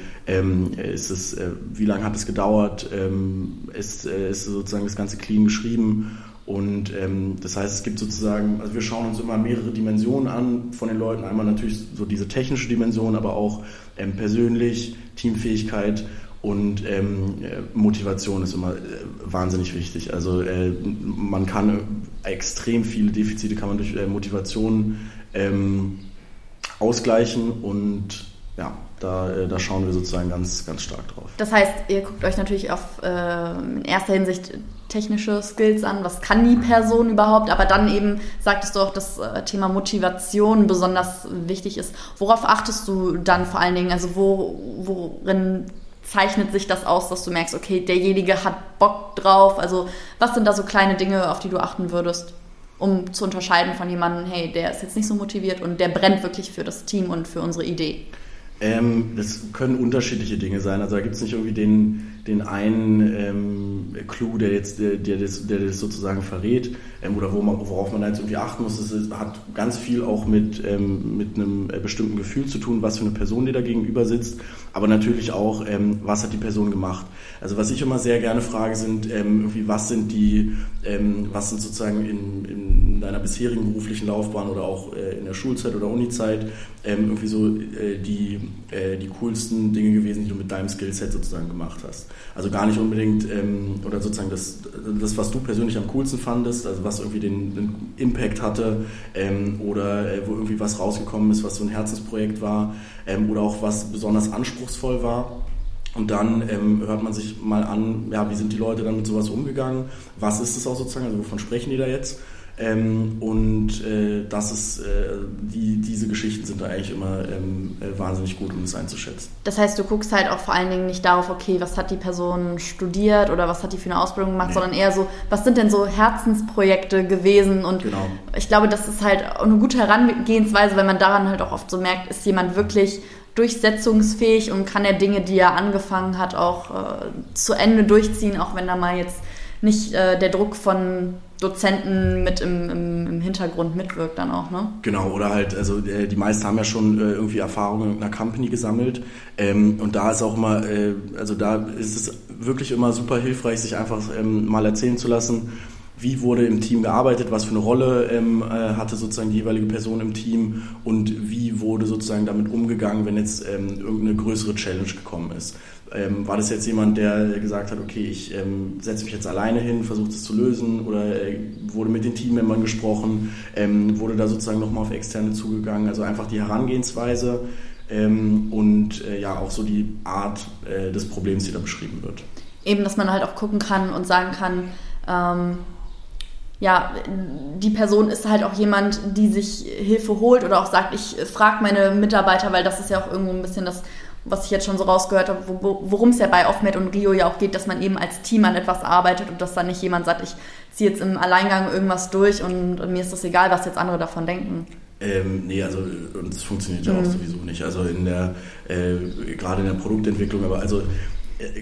ist es, äh, wie lange hat es gedauert, ist, äh, ist sozusagen das Ganze clean geschrieben und ähm, das heißt, es gibt sozusagen, also wir schauen uns immer mehrere Dimensionen an von den Leuten. Einmal natürlich so diese technische Dimension, aber auch ähm, persönlich, Teamfähigkeit und ähm, Motivation ist immer äh, wahnsinnig wichtig. Also äh, man kann extrem viele Defizite kann man durch äh, Motivation ähm, ausgleichen und ja, da, äh, da schauen wir sozusagen ganz, ganz stark drauf. Das heißt, ihr guckt euch natürlich auf äh, in erster Hinsicht technische Skills an, was kann die Person überhaupt, aber dann eben sagtest du auch, dass äh, Thema Motivation besonders wichtig ist. Worauf achtest du dann vor allen Dingen? Also wo, worin zeichnet sich das aus, dass du merkst, okay, derjenige hat Bock drauf? Also was sind da so kleine Dinge, auf die du achten würdest? um zu unterscheiden von jemandem, hey, der ist jetzt nicht so motiviert und der brennt wirklich für das Team und für unsere Idee? Ähm, das können unterschiedliche Dinge sein. Also da gibt es nicht irgendwie den, den einen ähm, Clou, der jetzt, der, der, das, der das sozusagen verrät ähm, oder wo man, worauf man jetzt irgendwie achten muss. Es hat ganz viel auch mit, ähm, mit einem äh, bestimmten Gefühl zu tun, was für eine Person die da gegenüber sitzt, aber natürlich auch, ähm, was hat die Person gemacht. Also was ich immer sehr gerne frage, sind ähm, irgendwie, was sind die, was sind sozusagen in, in deiner bisherigen beruflichen Laufbahn oder auch äh, in der Schulzeit oder Unizeit irgendwie so äh, die äh, die coolsten Dinge gewesen, die du mit deinem Skillset sozusagen gemacht hast. Also gar nicht unbedingt, ähm, oder sozusagen das, das, was du persönlich am coolsten fandest, also was irgendwie den, den Impact hatte ähm, oder äh, wo irgendwie was rausgekommen ist, was so ein Herzensprojekt war ähm, oder auch was besonders anspruchsvoll war. Und dann ähm, hört man sich mal an, ja, wie sind die Leute dann mit sowas umgegangen? Was ist es auch sozusagen? Also wovon sprechen die da jetzt? Ähm, und äh, das ist, äh, die, diese Geschichten sind da eigentlich immer ähm, äh, wahnsinnig gut, um es einzuschätzen. Das heißt, du guckst halt auch vor allen Dingen nicht darauf, okay, was hat die Person studiert oder was hat die für eine Ausbildung gemacht, nee. sondern eher so, was sind denn so Herzensprojekte gewesen? Und genau. ich glaube, das ist halt eine gute Herangehensweise, weil man daran halt auch oft so merkt, ist jemand wirklich durchsetzungsfähig und kann er Dinge, die er angefangen hat, auch äh, zu Ende durchziehen, auch wenn da mal jetzt nicht äh, der Druck von Dozenten mit im, im, im, Hintergrund mitwirkt dann auch, ne? Genau, oder halt, also äh, die meisten haben ja schon äh, irgendwie Erfahrungen in einer Company gesammelt ähm, und da ist auch immer, äh, also da ist es wirklich immer super hilfreich, sich einfach ähm, mal erzählen zu lassen, wie wurde im Team gearbeitet, was für eine Rolle ähm, äh, hatte sozusagen die jeweilige Person im Team und wie wurde sozusagen damit umgegangen, wenn jetzt ähm, irgendeine größere Challenge gekommen ist. Ähm, war das jetzt jemand, der gesagt hat, okay, ich ähm, setze mich jetzt alleine hin, versuche es zu lösen oder äh, wurde mit den Teammembern gesprochen, ähm, wurde da sozusagen nochmal auf Externe zugegangen, also einfach die Herangehensweise ähm, und äh, ja auch so die Art äh, des Problems, die da beschrieben wird. Eben, dass man halt auch gucken kann und sagen kann, ja, die Person ist halt auch jemand, die sich Hilfe holt oder auch sagt, ich frage meine Mitarbeiter, weil das ist ja auch irgendwo ein bisschen das was ich jetzt schon so rausgehört habe, worum es ja bei Offmed und Rio ja auch geht, dass man eben als Team an etwas arbeitet und dass dann nicht jemand sagt, ich ziehe jetzt im Alleingang irgendwas durch und mir ist das egal, was jetzt andere davon denken. Ähm, nee, also und das funktioniert ja mhm. auch sowieso nicht. Also in der äh, gerade in der Produktentwicklung, aber also äh,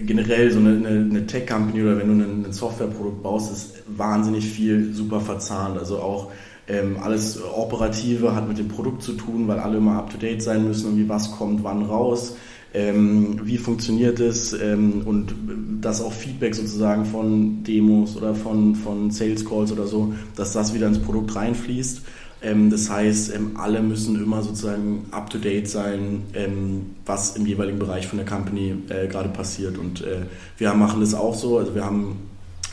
generell so eine, eine, eine Tech-Company oder wenn du ein, ein Softwareprodukt baust, ist wahnsinnig viel super verzahnt. Also auch ähm, alles Operative hat mit dem Produkt zu tun, weil alle immer up-to-date sein müssen, irgendwie was kommt wann raus ähm, wie funktioniert es ähm, und dass auch Feedback sozusagen von Demos oder von, von Sales Calls oder so, dass das wieder ins Produkt reinfließt. Ähm, das heißt, ähm, alle müssen immer sozusagen up-to-date sein, ähm, was im jeweiligen Bereich von der Company äh, gerade passiert. Und äh, wir machen das auch so, also wir haben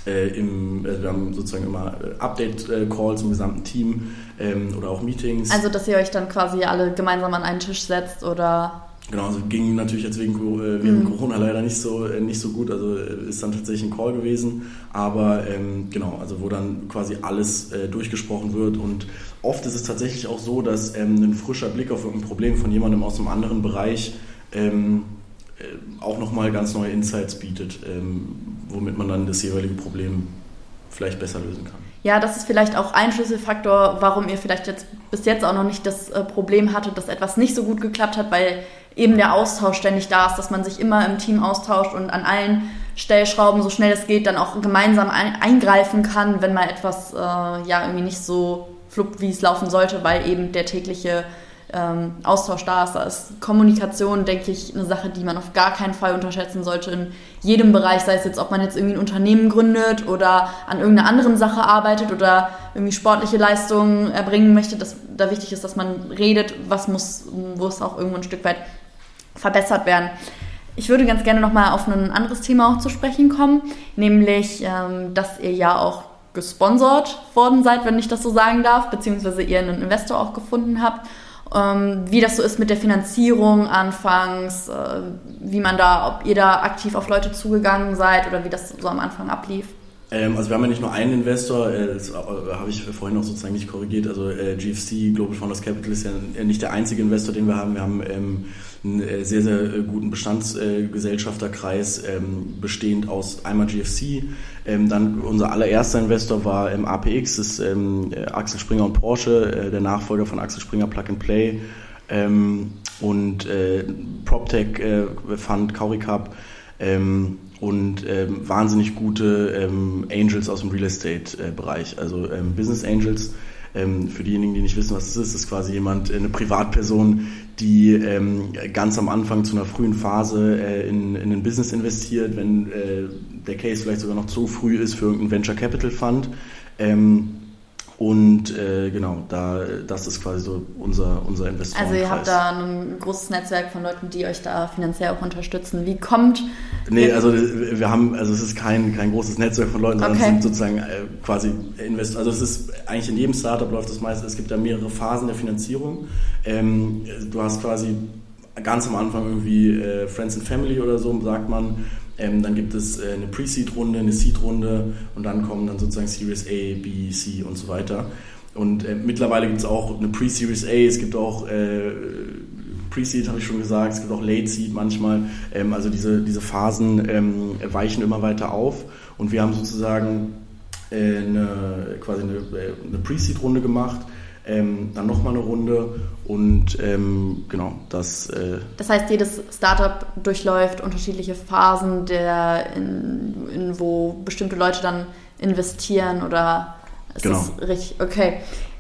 äh, im, also wir haben sozusagen immer äh, Update-Calls im gesamten Team ähm, oder auch Meetings. Also, dass ihr euch dann quasi alle gemeinsam an einen Tisch setzt oder Genau, also ging natürlich jetzt wegen, äh, wegen mhm. Corona leider nicht so, äh, nicht so gut. Also äh, ist dann tatsächlich ein Call gewesen. Aber ähm, genau, also wo dann quasi alles äh, durchgesprochen wird. Und oft ist es tatsächlich auch so, dass ähm, ein frischer Blick auf irgendein Problem von jemandem aus einem anderen Bereich ähm, äh, auch nochmal ganz neue Insights bietet, ähm, womit man dann das jeweilige Problem vielleicht besser lösen kann. Ja, das ist vielleicht auch ein Schlüsselfaktor, warum ihr vielleicht jetzt bis jetzt auch noch nicht das äh, Problem hattet, dass etwas nicht so gut geklappt hat, weil eben der Austausch ständig da ist, dass man sich immer im Team austauscht und an allen Stellschrauben, so schnell es geht, dann auch gemeinsam ein, eingreifen kann, wenn mal etwas äh, ja irgendwie nicht so fluppt, wie es laufen sollte, weil eben der tägliche ähm, Austausch da ist. Da ist Kommunikation, denke ich, eine Sache, die man auf gar keinen Fall unterschätzen sollte in jedem Bereich, sei es jetzt, ob man jetzt irgendwie ein Unternehmen gründet oder an irgendeiner anderen Sache arbeitet oder irgendwie sportliche Leistungen erbringen möchte, dass da wichtig ist, dass man redet, was muss, wo es auch irgendwo ein Stück weit verbessert werden. Ich würde ganz gerne nochmal auf ein anderes Thema auch zu sprechen kommen, nämlich, ähm, dass ihr ja auch gesponsert worden seid, wenn ich das so sagen darf, beziehungsweise ihr einen Investor auch gefunden habt. Ähm, wie das so ist mit der Finanzierung anfangs, äh, wie man da, ob ihr da aktiv auf Leute zugegangen seid oder wie das so am Anfang ablief. Ähm, also wir haben ja nicht nur einen Investor, äh, das äh, habe ich vorhin auch sozusagen nicht korrigiert. Also äh, GFC, Global Founders Capital, ist ja nicht der einzige Investor, den wir haben. Wir haben ähm, einen äh, sehr, sehr äh, guten Bestandsgesellschafterkreis, ähm, bestehend aus einmal GFC, ähm, dann unser allererster Investor war ähm, APX, das ist ähm, äh, Axel Springer und Porsche, äh, der Nachfolger von Axel Springer Plug and Play ähm, und äh, PropTech äh, Fund, Kauricap ähm, und wahnsinnig gute Angels aus dem Real Estate äh, Bereich, also Business Angels. Ähm, für diejenigen, die nicht wissen, was es ist, ist quasi jemand, eine Privatperson, die ähm, ganz am Anfang zu einer frühen Phase äh, in, in ein Business investiert, wenn äh, der Case vielleicht sogar noch zu früh ist für irgendeinen Venture Capital Fund. Ähm, und äh, genau, da, das ist quasi so unser, unser Investorenkreis. Also ihr habt da ein großes Netzwerk von Leuten, die euch da finanziell auch unterstützen. Wie kommt... Nee, also wir haben, also es ist kein, kein großes Netzwerk von Leuten, sondern okay. es sind sozusagen äh, quasi Investoren. Also es ist eigentlich in jedem Startup läuft das meist, es gibt da mehrere Phasen der Finanzierung. Ähm, du hast quasi ganz am Anfang irgendwie äh, Friends and Family oder so, sagt man. Ähm, dann gibt es äh, eine Pre-Seed-Runde, eine Seed-Runde und dann kommen dann sozusagen Series A, B, C und so weiter. Und äh, mittlerweile gibt es auch eine Pre-Series A, es gibt auch äh, Pre-Seed, habe ich schon gesagt, es gibt auch Late-Seed manchmal. Ähm, also diese, diese Phasen ähm, weichen immer weiter auf und wir haben sozusagen äh, eine, quasi eine, äh, eine Pre-Seed-Runde gemacht ähm, dann nochmal eine Runde und ähm, genau, das. Äh das heißt, jedes Startup durchläuft unterschiedliche Phasen, der in, in, wo bestimmte Leute dann investieren oder. Ist genau. richtig? Okay.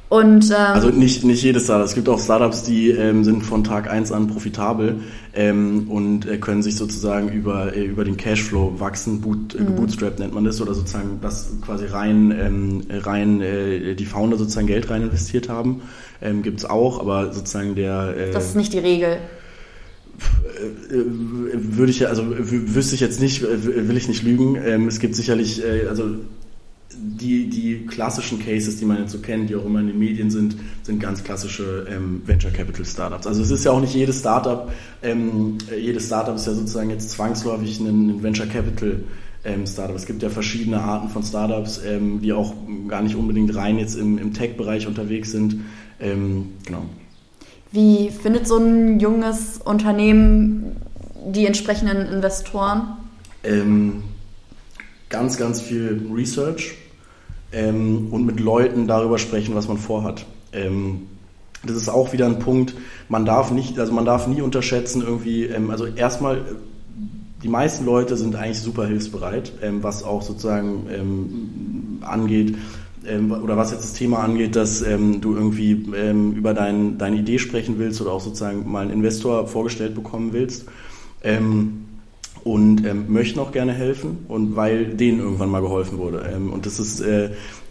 Und, ähm, also nicht, nicht jedes Startup. Es gibt auch Startups, die ähm, sind von Tag eins an profitabel ähm, und äh, können sich sozusagen über, äh, über den Cashflow wachsen. Boot, äh, mhm. Bootstrap nennt man das oder sozusagen, dass quasi rein, ähm, rein äh, die Founder sozusagen Geld rein investiert haben. Ähm, gibt es auch, aber sozusagen der... Äh, das ist nicht die Regel äh, würde ich also wüsste ich jetzt nicht, will ich nicht lügen. Ähm, es gibt sicherlich, also die, die klassischen Cases, die man jetzt so kennt, die auch immer in den Medien sind, sind ganz klassische ähm, Venture Capital Startups. Also es ist ja auch nicht jedes Startup, ähm, jedes Startup ist ja sozusagen jetzt zwangsläufig ein, ein Venture Capital ähm, Startup. Es gibt ja verschiedene Arten von Startups, ähm, die auch gar nicht unbedingt rein jetzt im, im Tech-Bereich unterwegs sind. Ähm, genau. Wie findet so ein junges Unternehmen die entsprechenden Investoren? Ähm, ganz, ganz viel Research ähm, und mit Leuten darüber sprechen, was man vorhat. Ähm, das ist auch wieder ein Punkt, man darf nicht, also man darf nie unterschätzen, irgendwie, ähm, also erstmal, die meisten Leute sind eigentlich super hilfsbereit, ähm, was auch sozusagen ähm, angeht, ähm, oder was jetzt das Thema angeht, dass du irgendwie über dein, deine Idee sprechen willst oder auch sozusagen mal einen Investor vorgestellt bekommen willst und ähm, möchten auch gerne helfen und weil denen irgendwann mal geholfen wurde. Ähm, und das ist, äh,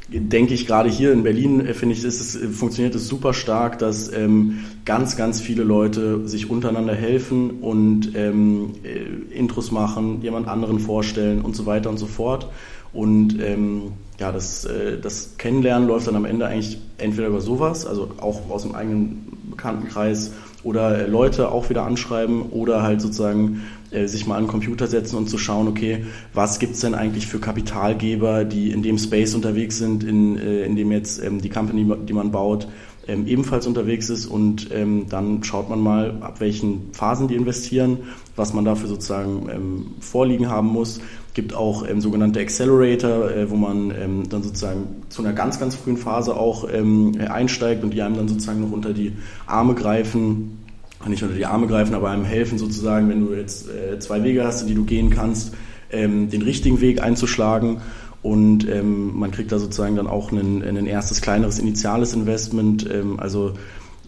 denke ich, gerade hier in Berlin, äh, finde ich, ist es, äh, funktioniert es super stark, dass ähm, ganz, ganz viele Leute sich untereinander helfen und ähm, äh, Intros machen, jemand anderen vorstellen und so weiter und so fort. Und ähm, ja, das, äh, das Kennenlernen läuft dann am Ende eigentlich entweder über sowas, also auch aus dem eigenen Bekanntenkreis oder äh, Leute auch wieder anschreiben oder halt sozusagen äh, sich mal an den Computer setzen und zu schauen, okay, was gibt's denn eigentlich für Kapitalgeber, die in dem Space unterwegs sind, in, äh, in dem jetzt ähm, die Company, die man baut, ähm, ebenfalls unterwegs ist und ähm, dann schaut man mal, ab welchen Phasen die investieren, was man dafür sozusagen ähm, vorliegen haben muss. Gibt auch ähm, sogenannte Accelerator, äh, wo man ähm, dann sozusagen zu einer ganz, ganz frühen Phase auch ähm, einsteigt und die einem dann sozusagen noch unter die Arme greifen, nicht unter die Arme greifen, aber einem helfen sozusagen, wenn du jetzt äh, zwei Wege hast, die du gehen kannst, ähm, den richtigen Weg einzuschlagen. Und ähm, man kriegt da sozusagen dann auch ein, erstes kleineres initiales Investment, ähm, also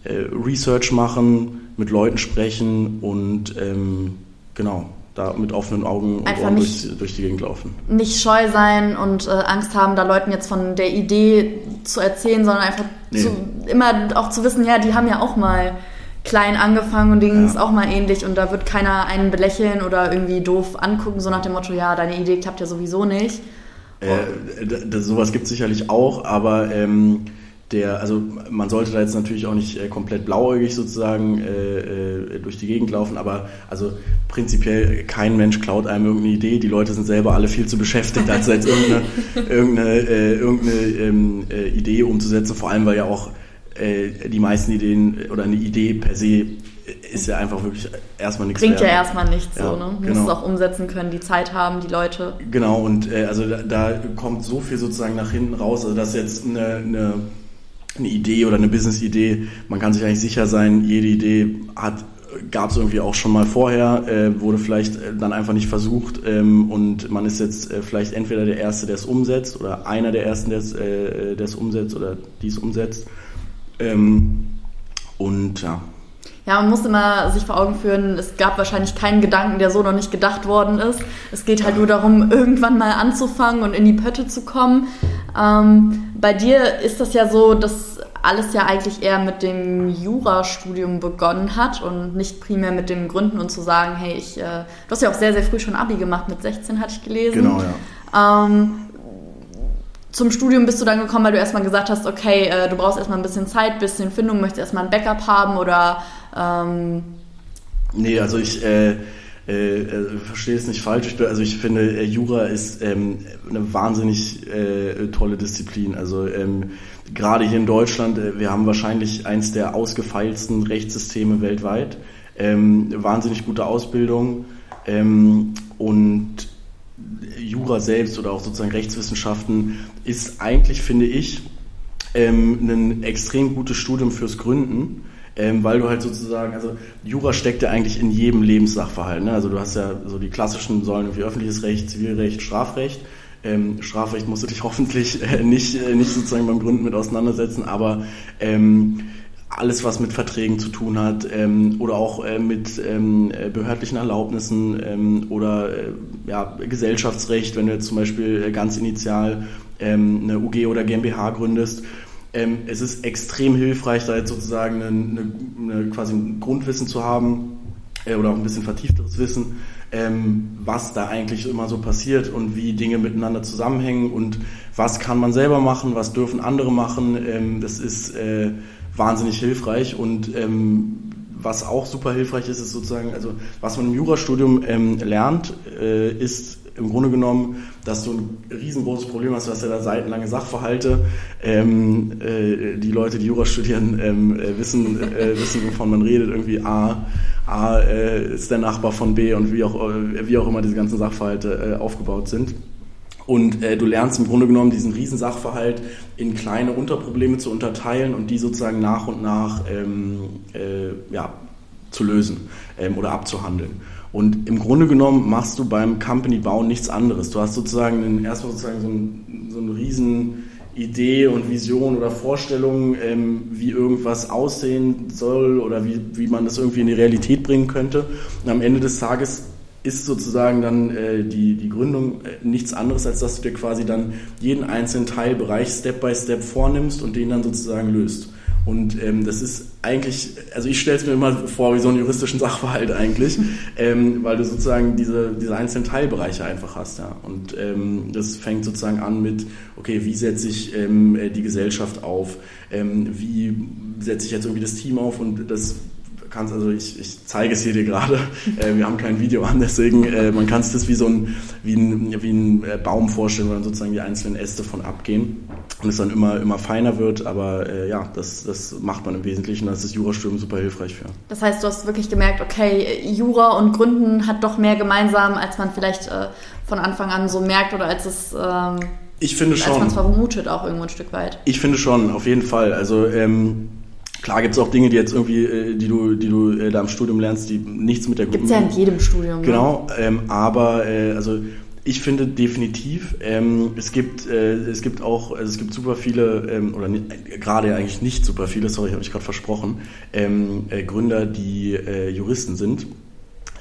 äh, Research machen, mit Leuten sprechen und ähm, genau, da mit offenen Augen und Ohren durch, durch, die Gegend laufen. Nicht scheu sein und äh, Angst haben, da Leuten jetzt von der Idee zu erzählen, sondern einfach nee. zu, immer auch zu wissen, ja, die haben ja auch mal klein angefangen und denen ja. ist auch mal ähnlich und da wird keiner einen belächeln oder irgendwie doof angucken, so nach dem Motto, ja, deine Idee klappt ja sowieso nicht. Äh, das, sowas gibt es sicherlich auch, aber ähm, der, also man sollte da jetzt natürlich auch nicht äh, komplett blauäugig sozusagen äh, äh, durch die Gegend laufen, aber also prinzipiell kein Mensch klaut einem irgendeine Idee. Die Leute sind selber alle viel zu beschäftigt, als jetzt irgendeine, irgendeine, äh, irgendeine ähm, äh, Idee umzusetzen, vor allem weil ja auch äh, die meisten Ideen oder eine Idee per se ist ja einfach wirklich erstmal nichts Bringt wert. ja erstmal nichts, ja, so, ne? Du genau. es auch umsetzen können, die Zeit haben, die Leute. Genau, und äh, also da, da, kommt so viel sozusagen nach hinten raus, also dass jetzt eine, eine, eine Idee oder eine Business-Idee, man kann sich eigentlich sicher sein, jede Idee hat gab es irgendwie auch schon mal vorher, äh, wurde vielleicht äh, dann einfach nicht versucht ähm, und man ist jetzt äh, vielleicht entweder der Erste, der es umsetzt oder einer der Ersten, der es äh, umsetzt oder die es umsetzt ähm, und ja. Ja, man muss immer sich vor Augen führen, es gab wahrscheinlich keinen Gedanken, der so noch nicht gedacht worden ist. Es geht halt nur darum, irgendwann mal anzufangen und in die Pötte zu kommen. Ähm, bei dir ist das ja so, dass alles ja eigentlich eher mit dem Jurastudium begonnen hat und nicht primär mit dem Gründen und zu sagen, hey, ich, äh, du hast ja auch sehr, sehr früh schon Abi gemacht, mit 16 hatte ich gelesen. Genau, ja. Ähm, zum Studium bist du dann gekommen, weil du erstmal gesagt hast, okay, äh, du brauchst erstmal ein bisschen Zeit, bisschen Findung, möchtest erstmal ein Backup haben oder. Ähm nee, also ich. Äh äh, äh, verstehe es nicht falsch. Ich, also ich finde, äh, Jura ist ähm, eine wahnsinnig äh, tolle Disziplin. Also ähm, gerade hier in Deutschland, äh, wir haben wahrscheinlich eins der ausgefeilsten Rechtssysteme weltweit. Ähm, wahnsinnig gute Ausbildung ähm, und Jura selbst oder auch sozusagen Rechtswissenschaften ist eigentlich, finde ich, ähm, ein extrem gutes Studium fürs Gründen. Ähm, weil du halt sozusagen, also Jura steckt ja eigentlich in jedem Lebenssachverhalt. Ne? Also du hast ja so die klassischen Säulen wie öffentliches Recht, Zivilrecht, Strafrecht. Ähm, Strafrecht musst du dich hoffentlich äh, nicht, äh, nicht sozusagen beim Gründen mit auseinandersetzen, aber ähm, alles, was mit Verträgen zu tun hat ähm, oder auch äh, mit ähm, äh, behördlichen Erlaubnissen ähm, oder äh, ja, Gesellschaftsrecht, wenn du jetzt zum Beispiel äh, ganz initial ähm, eine UG oder GmbH gründest. Ähm, es ist extrem hilfreich, da jetzt sozusagen eine, eine, quasi ein Grundwissen zu haben äh, oder auch ein bisschen vertiefteres Wissen, ähm, was da eigentlich immer so passiert und wie Dinge miteinander zusammenhängen und was kann man selber machen, was dürfen andere machen. Ähm, das ist äh, wahnsinnig hilfreich und ähm, was auch super hilfreich ist, ist sozusagen, also was man im Jurastudium ähm, lernt, äh, ist im Grunde genommen, dass du ein riesengroßes Problem hast, du hast ja da seitenlange Sachverhalte. Ähm, äh, die Leute, die Jura studieren, ähm, äh, wissen, äh, wissen, wovon man redet. Irgendwie A, A äh, ist der Nachbar von B und wie auch, äh, wie auch immer diese ganzen Sachverhalte äh, aufgebaut sind. Und äh, du lernst im Grunde genommen diesen Riesensachverhalt in kleine Unterprobleme zu unterteilen und die sozusagen nach und nach ähm, äh, ja, zu lösen ähm, oder abzuhandeln. Und im Grunde genommen machst du beim Company-Bau nichts anderes. Du hast sozusagen einen, erstmal sozusagen so, ein, so eine riesen Idee und Vision oder Vorstellung, ähm, wie irgendwas aussehen soll oder wie, wie man das irgendwie in die Realität bringen könnte. Und am Ende des Tages ist sozusagen dann äh, die, die Gründung äh, nichts anderes, als dass du dir quasi dann jeden einzelnen Teilbereich Step by Step vornimmst und den dann sozusagen löst. Und ähm, das ist eigentlich, also ich stelle es mir immer vor wie so einen juristischen Sachverhalt eigentlich, ähm, weil du sozusagen diese, diese einzelnen Teilbereiche einfach hast. Ja. Und ähm, das fängt sozusagen an mit, okay, wie setze ich ähm, die Gesellschaft auf, ähm, wie setze ich jetzt irgendwie das Team auf und das kannst, also ich, ich zeige es hier dir gerade, äh, wir haben kein Video an, deswegen äh, man kann es das wie so ein, wie ein, wie ein äh, Baum vorstellen, wo dann sozusagen die einzelnen Äste von abgehen und es dann immer, immer feiner wird, aber äh, ja, das, das macht man im Wesentlichen, da ist das Jurastudium super hilfreich für. Das heißt, du hast wirklich gemerkt, okay, Jura und Gründen hat doch mehr gemeinsam, als man vielleicht äh, von Anfang an so merkt oder als es... Ähm ich finde schon. Als man es vermutet auch irgendwo ein Stück weit. Ich finde schon, auf jeden Fall. Also ähm, Klar gibt es auch Dinge, die jetzt irgendwie, äh, die du, die du äh, da im Studium lernst, die nichts mit der Gruppe. Gibt es ja in jedem Studium. Ne? Genau, ähm, aber äh, also ich finde definitiv, ähm, es gibt äh, es gibt auch, also es gibt super viele ähm, oder äh, gerade eigentlich nicht super viele, sorry, habe ich gerade versprochen, ähm, äh, Gründer, die äh, Juristen sind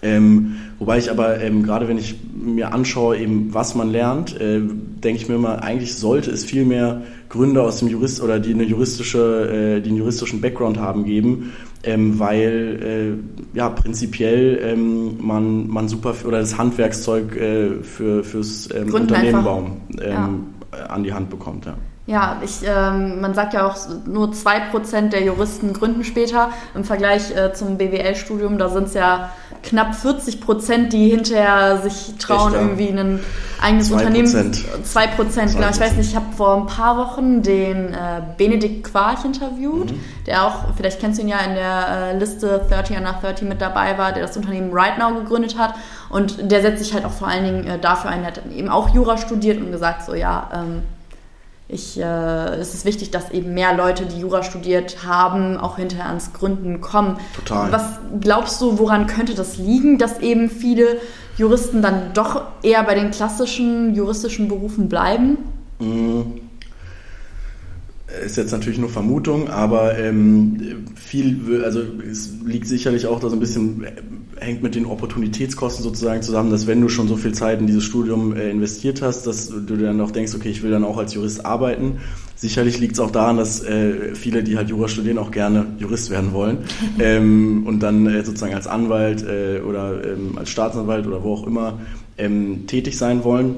ähm, wobei ich aber ähm, gerade wenn ich mir anschaue, eben was man lernt, äh, denke ich mir immer, eigentlich sollte es viel mehr Gründer aus dem Jurist oder die eine juristische, äh, die einen juristischen Background haben geben, ähm, weil äh, ja prinzipiell ähm, man man super oder das Handwerkszeug äh, für fürs ähm, Unternehmen bauen ähm, ja. an die Hand bekommt. Ja. Ja, ich, ähm, man sagt ja auch, nur 2% der Juristen gründen später. Im Vergleich äh, zum BWL-Studium, da sind es ja knapp 40 Prozent, die hinterher sich trauen, Echt, ja. irgendwie ein eigenes 2%. Unternehmen. 2 Prozent, genau. Ich weiß nicht, ich habe vor ein paar Wochen den äh, Benedikt Quarch interviewt, mhm. der auch, vielleicht kennst du ihn ja, in der äh, Liste 30 under 30 mit dabei war, der das Unternehmen Right Now gegründet hat. Und der setzt sich halt auch vor allen Dingen äh, dafür ein, er hat eben auch Jura studiert und gesagt, so ja, ähm, ich, äh, es ist wichtig, dass eben mehr Leute, die Jura studiert haben, auch hinterher ans Gründen kommen. Total. Was glaubst du, woran könnte das liegen, dass eben viele Juristen dann doch eher bei den klassischen juristischen Berufen bleiben? Mhm ist jetzt natürlich nur Vermutung, aber ähm, viel, also es liegt sicherlich auch da so ein bisschen, äh, hängt mit den Opportunitätskosten sozusagen zusammen, dass wenn du schon so viel Zeit in dieses Studium äh, investiert hast, dass du dann auch denkst, okay, ich will dann auch als Jurist arbeiten. Sicherlich liegt es auch daran, dass äh, viele, die halt Jura studieren, auch gerne Jurist werden wollen ähm, und dann äh, sozusagen als Anwalt äh, oder ähm, als Staatsanwalt oder wo auch immer ähm, tätig sein wollen.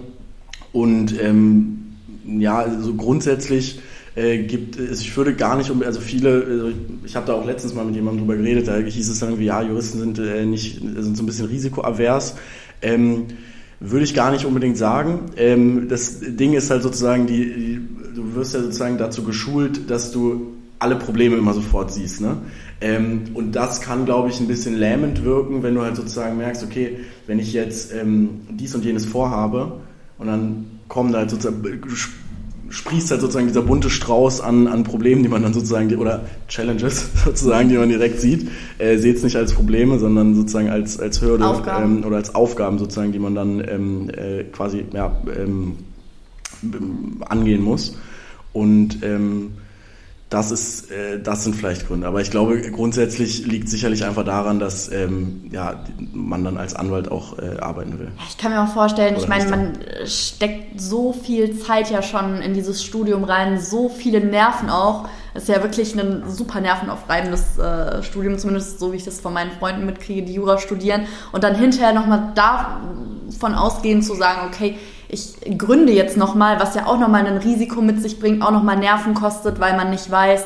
Und ähm, ja, also grundsätzlich äh, gibt ich würde gar nicht um, also viele, also ich habe da auch letztens mal mit jemandem drüber geredet, da hieß es dann irgendwie, ja, Juristen sind äh, nicht, sind so ein bisschen risikoavers. Ähm, würde ich gar nicht unbedingt sagen. Ähm, das Ding ist halt sozusagen, die, die, du wirst ja sozusagen dazu geschult, dass du alle Probleme immer sofort siehst. Ne? Ähm, und das kann, glaube ich, ein bisschen lähmend wirken, wenn du halt sozusagen merkst, okay, wenn ich jetzt ähm, dies und jenes vorhabe und dann kommen da halt sozusagen sprießt halt sozusagen dieser bunte Strauß an, an Problemen, die man dann sozusagen, oder Challenges sozusagen, die man direkt sieht. Äh, Seht es nicht als Probleme, sondern sozusagen als, als Hürde ähm, oder als Aufgaben sozusagen, die man dann ähm, äh, quasi ja, ähm, angehen muss. Und ähm, das ist, äh, das sind vielleicht Gründe. Aber ich glaube, grundsätzlich liegt sicherlich einfach daran, dass ähm, ja, man dann als Anwalt auch äh, arbeiten will. Ich kann mir auch vorstellen, Oder ich meine, man steckt so viel Zeit ja schon in dieses Studium rein, so viele Nerven auch. Es ist ja wirklich ein super nervenaufreibendes äh, Studium, zumindest so wie ich das von meinen Freunden mitkriege, die Jura studieren. Und dann hinterher nochmal davon ausgehen zu sagen, okay, ich gründe jetzt nochmal, was ja auch nochmal ein Risiko mit sich bringt, auch nochmal Nerven kostet, weil man nicht weiß,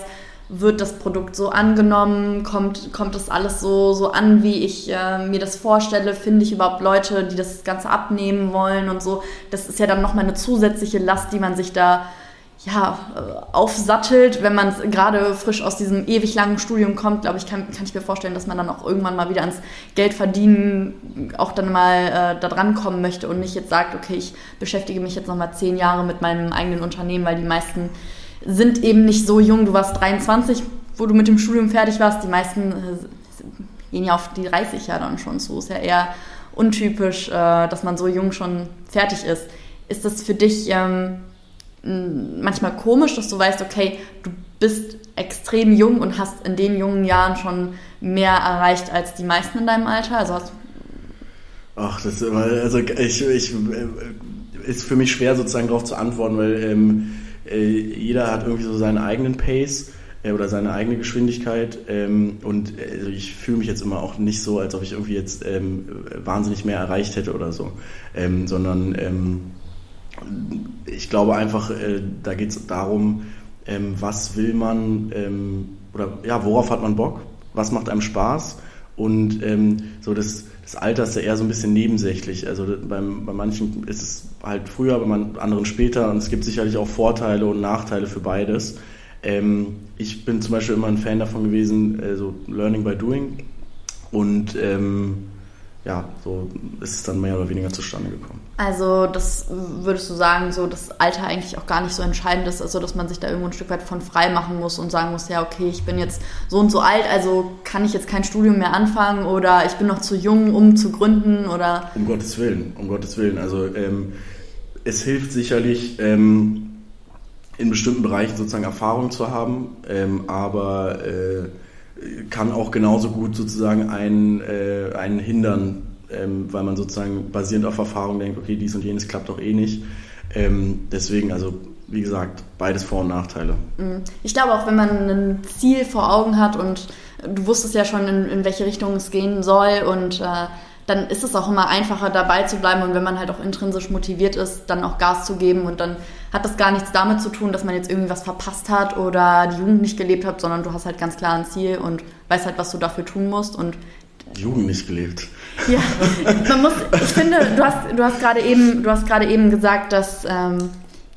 wird das Produkt so angenommen, kommt, kommt das alles so, so an, wie ich äh, mir das vorstelle, finde ich überhaupt Leute, die das Ganze abnehmen wollen und so. Das ist ja dann nochmal eine zusätzliche Last, die man sich da ja, äh, aufsattelt, wenn man gerade frisch aus diesem ewig langen Studium kommt, glaube ich, kann, kann ich mir vorstellen, dass man dann auch irgendwann mal wieder ans Geld verdienen auch dann mal äh, da dran kommen möchte und nicht jetzt sagt, okay, ich beschäftige mich jetzt noch mal zehn Jahre mit meinem eigenen Unternehmen, weil die meisten sind eben nicht so jung. Du warst 23, wo du mit dem Studium fertig warst. Die meisten äh, gehen ja auf die 30 ja dann schon zu. Ist ja eher untypisch, äh, dass man so jung schon fertig ist. Ist das für dich ähm, manchmal komisch, dass du weißt, okay, du bist extrem jung und hast in den jungen Jahren schon mehr erreicht als die meisten in deinem Alter? Also hast Ach, das ist also ich, ich äh, ist für mich schwer sozusagen darauf zu antworten, weil ähm, äh, jeder hat irgendwie so seinen eigenen Pace äh, oder seine eigene Geschwindigkeit ähm, und äh, ich fühle mich jetzt immer auch nicht so, als ob ich irgendwie jetzt ähm, wahnsinnig mehr erreicht hätte oder so, ähm, sondern ähm, ich glaube einfach, äh, da geht es darum, ähm, was will man ähm, oder ja, worauf hat man Bock, was macht einem Spaß und ähm, so das, das Alter ist ja eher so ein bisschen nebensächlich. Also beim, bei manchen ist es halt früher, bei anderen später und es gibt sicherlich auch Vorteile und Nachteile für beides. Ähm, ich bin zum Beispiel immer ein Fan davon gewesen, äh, so Learning by Doing und ähm, ja, so ist es dann mehr oder weniger zustande gekommen. Also das würdest du sagen, so das Alter eigentlich auch gar nicht so entscheidend ist, also dass man sich da irgendwo ein Stück weit von frei machen muss und sagen muss, ja okay, ich bin jetzt so und so alt, also kann ich jetzt kein Studium mehr anfangen oder ich bin noch zu jung, um zu gründen oder... Um Gottes Willen, um Gottes Willen. Also ähm, es hilft sicherlich... Ähm, in bestimmten Bereichen sozusagen Erfahrung zu haben, ähm, aber äh, kann auch genauso gut sozusagen einen, äh, einen hindern, ähm, weil man sozusagen basierend auf Erfahrung denkt, okay, dies und jenes klappt doch eh nicht. Ähm, deswegen, also wie gesagt, beides Vor- und Nachteile. Mhm. Ich glaube auch, wenn man ein Ziel vor Augen hat und du wusstest ja schon, in, in welche Richtung es gehen soll und äh, dann ist es auch immer einfacher dabei zu bleiben und wenn man halt auch intrinsisch motiviert ist, dann auch Gas zu geben und dann hat das gar nichts damit zu tun, dass man jetzt irgendwie was verpasst hat oder die Jugend nicht gelebt hat, sondern du hast halt ganz klar ein Ziel und weißt halt, was du dafür tun musst und Jugend nicht gelebt. Ja, man muss, ich finde, du hast, du hast gerade eben, du hast gerade eben gesagt, dass ähm,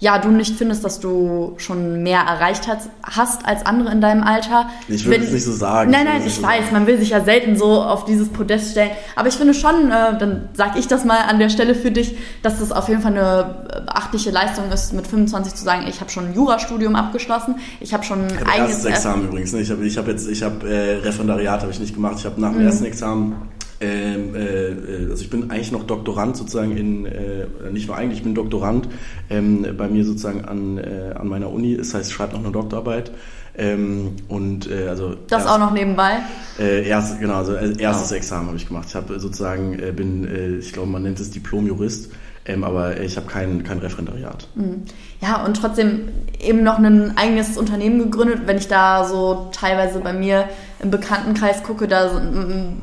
ja, du nicht findest, dass du schon mehr erreicht hast, als andere in deinem Alter. Ich würde es nicht so sagen. Nein, nein, ich, ich weiß, sagen. man will sich ja selten so auf dieses Podest stellen. Aber ich finde schon, äh, dann sage ich das mal an der Stelle für dich, dass das auf jeden Fall eine beachtliche Leistung ist, mit 25 zu sagen, ich habe schon ein Jurastudium abgeschlossen, ich habe schon ein ich eigenes... Examen übrigens, ne? ich habe ich hab jetzt, ich habe äh, Referendariat habe ich nicht gemacht, ich habe nach dem mhm. ersten Examen ähm, äh, äh, also ich bin eigentlich noch Doktorand sozusagen in, äh, nicht nur eigentlich, ich bin Doktorand ähm, bei mir sozusagen an, äh, an meiner Uni. Das heißt, ich schreibe noch eine Doktorarbeit. Ähm, und äh, also das erst, auch noch nebenbei? Äh, erst, genau, also äh, erstes oh. Examen habe ich gemacht. Ich habe sozusagen äh, bin, äh, ich glaube, man nennt es Diplom-Jurist. Ähm, aber ich habe kein, kein Referendariat. Mhm. Ja, und trotzdem eben noch ein eigenes Unternehmen gegründet. Wenn ich da so teilweise bei mir im Bekanntenkreis gucke, da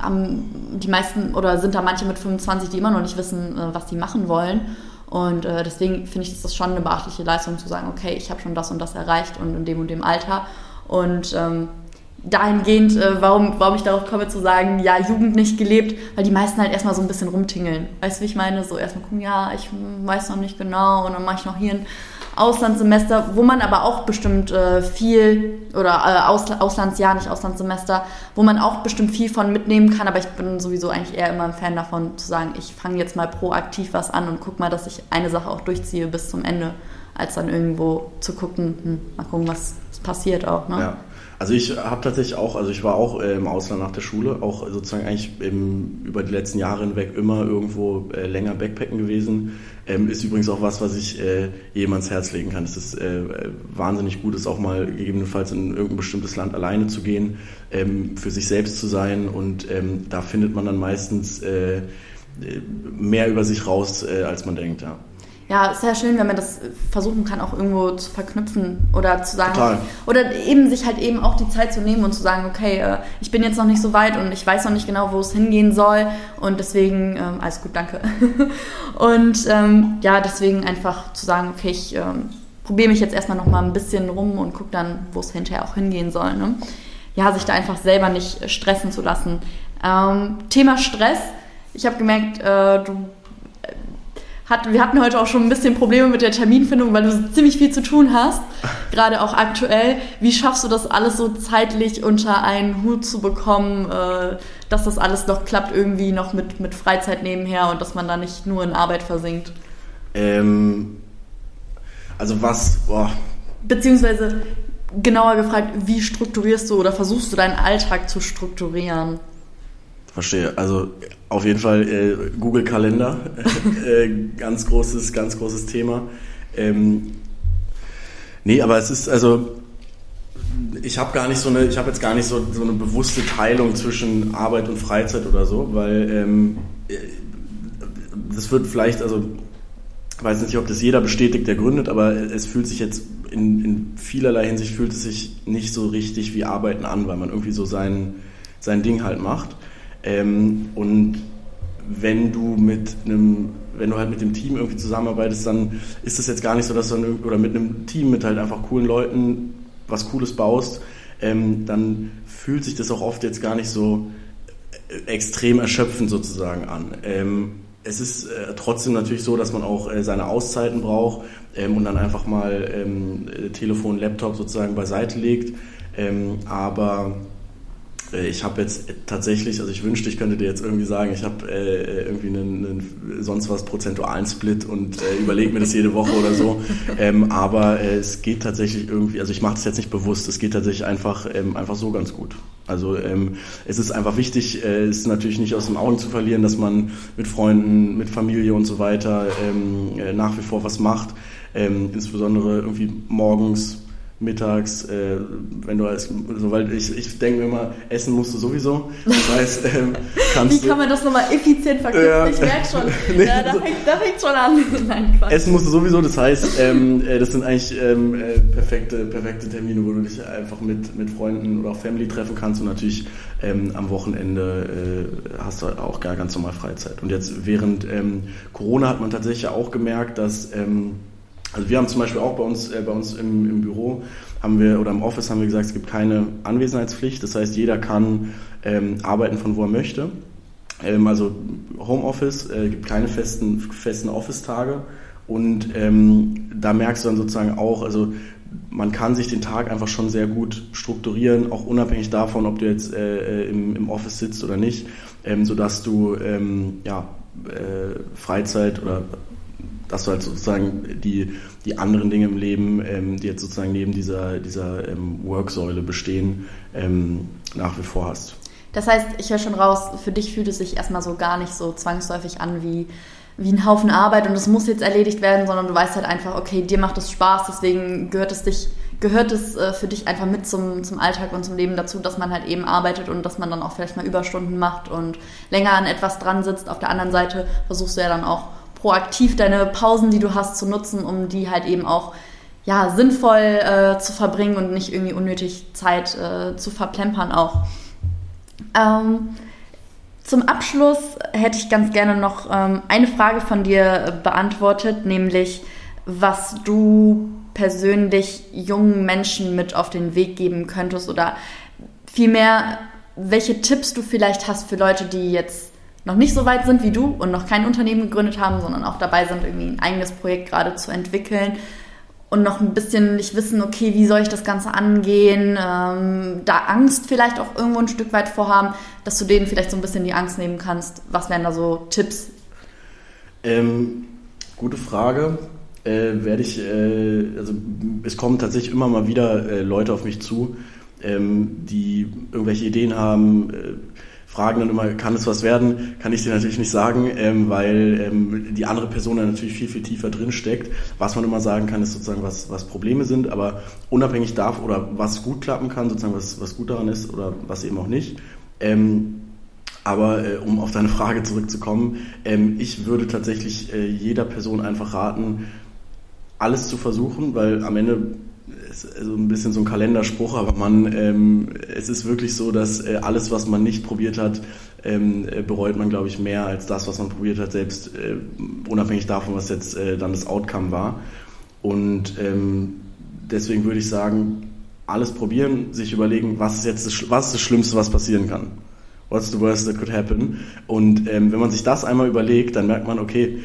haben die meisten oder sind da manche mit 25, die immer noch nicht wissen, äh, was sie machen wollen. Und äh, deswegen finde ich, ist das schon eine beachtliche Leistung zu sagen, okay, ich habe schon das und das erreicht und in dem und dem Alter. Und ähm, dahingehend, äh, warum, warum ich darauf komme zu sagen, ja, Jugend nicht gelebt, weil die meisten halt erstmal so ein bisschen rumtingeln. Weißt du, wie ich meine? So erstmal gucken, ja, ich weiß noch nicht genau und dann mache ich noch hier ein Auslandssemester, wo man aber auch bestimmt äh, viel, oder äh, Aus, Auslandsjahr, nicht Auslandssemester, wo man auch bestimmt viel von mitnehmen kann, aber ich bin sowieso eigentlich eher immer ein Fan davon zu sagen, ich fange jetzt mal proaktiv was an und guck mal, dass ich eine Sache auch durchziehe bis zum Ende. als dann irgendwo zu gucken, hm, mal gucken, was passiert auch. Ne? Ja. Also ich habe tatsächlich auch, also ich war auch äh, im Ausland nach der Schule, auch sozusagen eigentlich im, über die letzten Jahre hinweg immer irgendwo äh, länger Backpacken gewesen. Ähm, ist übrigens auch was, was ich äh, jedem ans Herz legen kann. Es ist äh, wahnsinnig gut, ist auch mal gegebenenfalls in irgendein bestimmtes Land alleine zu gehen, ähm, für sich selbst zu sein und ähm, da findet man dann meistens äh, mehr über sich raus, äh, als man denkt, ja ja, sehr schön, wenn man das versuchen kann, auch irgendwo zu verknüpfen oder zu sagen, Total. oder eben sich halt eben auch die Zeit zu nehmen und zu sagen, okay, äh, ich bin jetzt noch nicht so weit und ich weiß noch nicht genau, wo es hingehen soll und deswegen, ähm, alles gut, danke. und ähm, ja, deswegen einfach zu sagen, okay, ich ähm, probiere mich jetzt erstmal noch mal ein bisschen rum und gucke dann, wo es hinterher auch hingehen soll. Ne? Ja, sich da einfach selber nicht stressen zu lassen. Thema Stress. Ich habe gemerkt, äh, du hat, wir hatten heute auch schon ein bisschen Probleme mit der Terminfindung, weil du ziemlich viel zu tun hast, gerade auch aktuell. Wie schaffst du das alles so zeitlich unter einen Hut zu bekommen, äh, dass das alles noch klappt, irgendwie noch mit, mit Freizeit nebenher und dass man da nicht nur in Arbeit versinkt? Ähm, also was, boah. Beziehungsweise genauer gefragt, wie strukturierst du oder versuchst du deinen Alltag zu strukturieren? Verstehe. Also auf jeden Fall äh, Google Kalender, äh, ganz großes, ganz großes Thema. Ähm, nee, aber es ist also ich habe gar nicht so eine, ich habe jetzt gar nicht so, so eine bewusste Teilung zwischen Arbeit und Freizeit oder so, weil ähm, äh, das wird vielleicht, also ich weiß nicht, ob das jeder bestätigt, der gründet, aber es fühlt sich jetzt in, in vielerlei Hinsicht fühlt es sich nicht so richtig wie Arbeiten an, weil man irgendwie so sein, sein Ding halt macht. Ähm, und wenn du mit einem, wenn du halt mit dem Team irgendwie zusammenarbeitest, dann ist es jetzt gar nicht so, dass du dann, oder mit einem Team mit halt einfach coolen Leuten was Cooles baust, ähm, dann fühlt sich das auch oft jetzt gar nicht so äh, extrem erschöpfend sozusagen an. Ähm, es ist äh, trotzdem natürlich so, dass man auch äh, seine Auszeiten braucht ähm, und dann einfach mal ähm, Telefon, Laptop sozusagen beiseite legt. Ähm, aber ich habe jetzt tatsächlich, also ich wünschte, ich könnte dir jetzt irgendwie sagen, ich habe äh, irgendwie einen, einen, sonst was prozentualen Split und äh, überlege mir das jede Woche oder so. Ähm, aber äh, es geht tatsächlich irgendwie, also ich mache das jetzt nicht bewusst, es geht tatsächlich einfach, ähm, einfach so ganz gut. Also ähm, es ist einfach wichtig, äh, es ist natürlich nicht aus den Augen zu verlieren, dass man mit Freunden, mit Familie und so weiter ähm, äh, nach wie vor was macht. Ähm, insbesondere irgendwie morgens mittags, äh, wenn du als, so, weil ich, ich denke mir immer, essen musst du sowieso. Das heißt, ähm, kannst Wie kann man das nochmal effizient verknüpfen? Ja. Ich merke schon, nee, ja, da, fängt, da fängt schon an. Nein, Quatsch. Essen musst du sowieso, das heißt, ähm, äh, das sind eigentlich ähm, äh, perfekte, perfekte Termine, wo du dich einfach mit, mit Freunden oder auch Family treffen kannst und natürlich ähm, am Wochenende äh, hast du auch gar ganz normal Freizeit. Und jetzt während ähm, Corona hat man tatsächlich auch gemerkt, dass ähm, also wir haben zum Beispiel auch bei uns, äh, bei uns im, im, Büro haben wir oder im Office haben wir gesagt, es gibt keine Anwesenheitspflicht. Das heißt, jeder kann ähm, arbeiten von wo er möchte. Ähm, also Homeoffice äh, gibt keine festen, festen Office-Tage. Und ähm, da merkst du dann sozusagen auch, also man kann sich den Tag einfach schon sehr gut strukturieren, auch unabhängig davon, ob du jetzt äh, äh im, im, Office sitzt oder nicht, ähm, sodass du ähm, ja, äh, Freizeit oder dass du halt sozusagen die, die anderen Dinge im Leben, ähm, die jetzt sozusagen neben dieser, dieser ähm, Worksäule bestehen, ähm, nach wie vor hast. Das heißt, ich höre schon raus, für dich fühlt es sich erstmal so gar nicht so zwangsläufig an wie, wie ein Haufen Arbeit und es muss jetzt erledigt werden, sondern du weißt halt einfach, okay, dir macht es Spaß, deswegen gehört es dich gehört es äh, für dich einfach mit zum, zum Alltag und zum Leben dazu, dass man halt eben arbeitet und dass man dann auch vielleicht mal Überstunden macht und länger an etwas dran sitzt. Auf der anderen Seite versuchst du ja dann auch proaktiv deine Pausen, die du hast, zu nutzen, um die halt eben auch ja, sinnvoll äh, zu verbringen und nicht irgendwie unnötig Zeit äh, zu verplempern auch. Ähm, zum Abschluss hätte ich ganz gerne noch ähm, eine Frage von dir beantwortet, nämlich was du persönlich jungen Menschen mit auf den Weg geben könntest oder vielmehr, welche Tipps du vielleicht hast für Leute, die jetzt noch nicht so weit sind wie du und noch kein Unternehmen gegründet haben, sondern auch dabei sind, irgendwie ein eigenes Projekt gerade zu entwickeln und noch ein bisschen nicht wissen, okay, wie soll ich das Ganze angehen, ähm, da Angst vielleicht auch irgendwo ein Stück weit vorhaben, dass du denen vielleicht so ein bisschen die Angst nehmen kannst. Was wären da so Tipps? Ähm, gute Frage. äh, werde ich, äh, also es kommen tatsächlich immer mal wieder äh, Leute auf mich zu, ähm, die irgendwelche Ideen haben, äh, fragen dann immer, kann es was werden? Kann ich dir natürlich nicht sagen, ähm, weil ähm, die andere Person da natürlich viel, viel tiefer drin steckt. Was man immer sagen kann, ist sozusagen, was, was Probleme sind, aber unabhängig davon oder was gut klappen kann, sozusagen, was, was gut daran ist oder was eben auch nicht. Ähm, aber äh, um auf deine Frage zurückzukommen, ähm, ich würde tatsächlich äh, jeder Person einfach raten, alles zu versuchen, weil am Ende ist so ein bisschen so ein Kalenderspruch, aber man, ähm, es ist wirklich so, dass äh, alles, was man nicht probiert hat, ähm, äh, bereut man, glaube ich, mehr als das, was man probiert hat, selbst äh, unabhängig davon, was jetzt äh, dann das Outcome war. Und ähm, deswegen würde ich sagen, alles probieren, sich überlegen, was ist jetzt das, was ist das Schlimmste, was passieren kann. What's the worst that could happen? Und ähm, wenn man sich das einmal überlegt, dann merkt man, okay,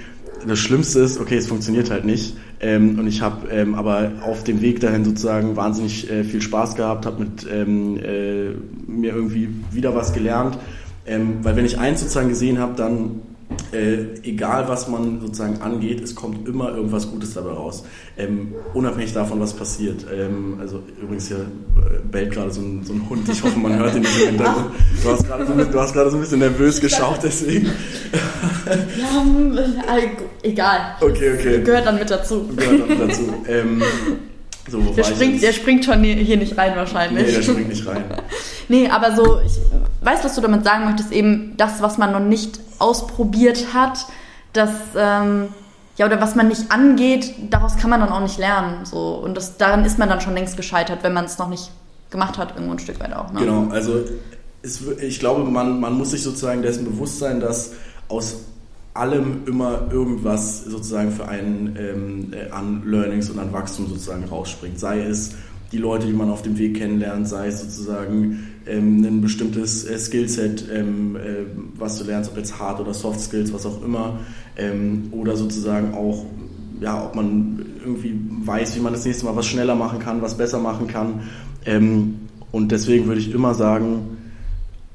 das Schlimmste ist, okay, es funktioniert halt nicht. Ähm, und ich habe ähm, aber auf dem Weg dahin sozusagen wahnsinnig äh, viel Spaß gehabt, habe mit ähm, äh, mir irgendwie wieder was gelernt. Ähm, weil wenn ich eins sozusagen gesehen habe, dann äh, egal was man sozusagen angeht, es kommt immer irgendwas Gutes dabei raus. Ähm, unabhängig davon, was passiert. Ähm, also übrigens hier äh, bellt gerade so ein, so ein, Hund. Ich hoffe, man hört ihn nicht im Hintergrund. Du hast gerade so, so, ein bisschen nervös geschaut, deswegen. ja, hm, egal. Okay, okay. Gehört dann mit dazu. Gehört dann mit dazu. Ähm, so, der, springt, der springt schon hier nicht rein wahrscheinlich. Nee, der springt nicht rein. nee, aber so, ich weiß, was du damit sagen möchtest, eben das, was man noch nicht ausprobiert hat, das, ähm, ja, oder was man nicht angeht, daraus kann man dann auch nicht lernen. So. Und das, daran ist man dann schon längst gescheitert, wenn man es noch nicht gemacht hat, irgendwo ein Stück weit auch. Ne? Genau, also es, ich glaube, man, man muss sich sozusagen dessen bewusst sein, dass aus allem immer irgendwas sozusagen für einen ähm, äh, an Learnings und an Wachstum sozusagen rausspringt. Sei es die Leute, die man auf dem Weg kennenlernt, sei es sozusagen ähm, ein bestimmtes äh, Skillset, ähm, äh, was du lernst, ob jetzt Hard oder Soft Skills, was auch immer, ähm, oder sozusagen auch, ja, ob man irgendwie weiß, wie man das nächste Mal was schneller machen kann, was besser machen kann. Und deswegen würde ich immer sagen,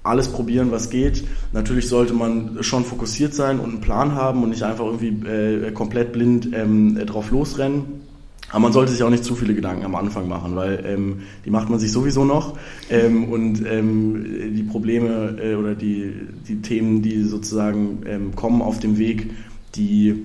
alles probieren, was geht. Natürlich sollte man schon fokussiert sein und einen Plan haben und nicht einfach irgendwie äh, komplett blind drauf losrennen. Aber man sollte sich auch nicht zu viele Gedanken am Anfang machen, weil ähm, die macht man sich sowieso noch ähm, und ähm, die Probleme äh, oder die, die Themen, die sozusagen ähm, kommen auf dem Weg, die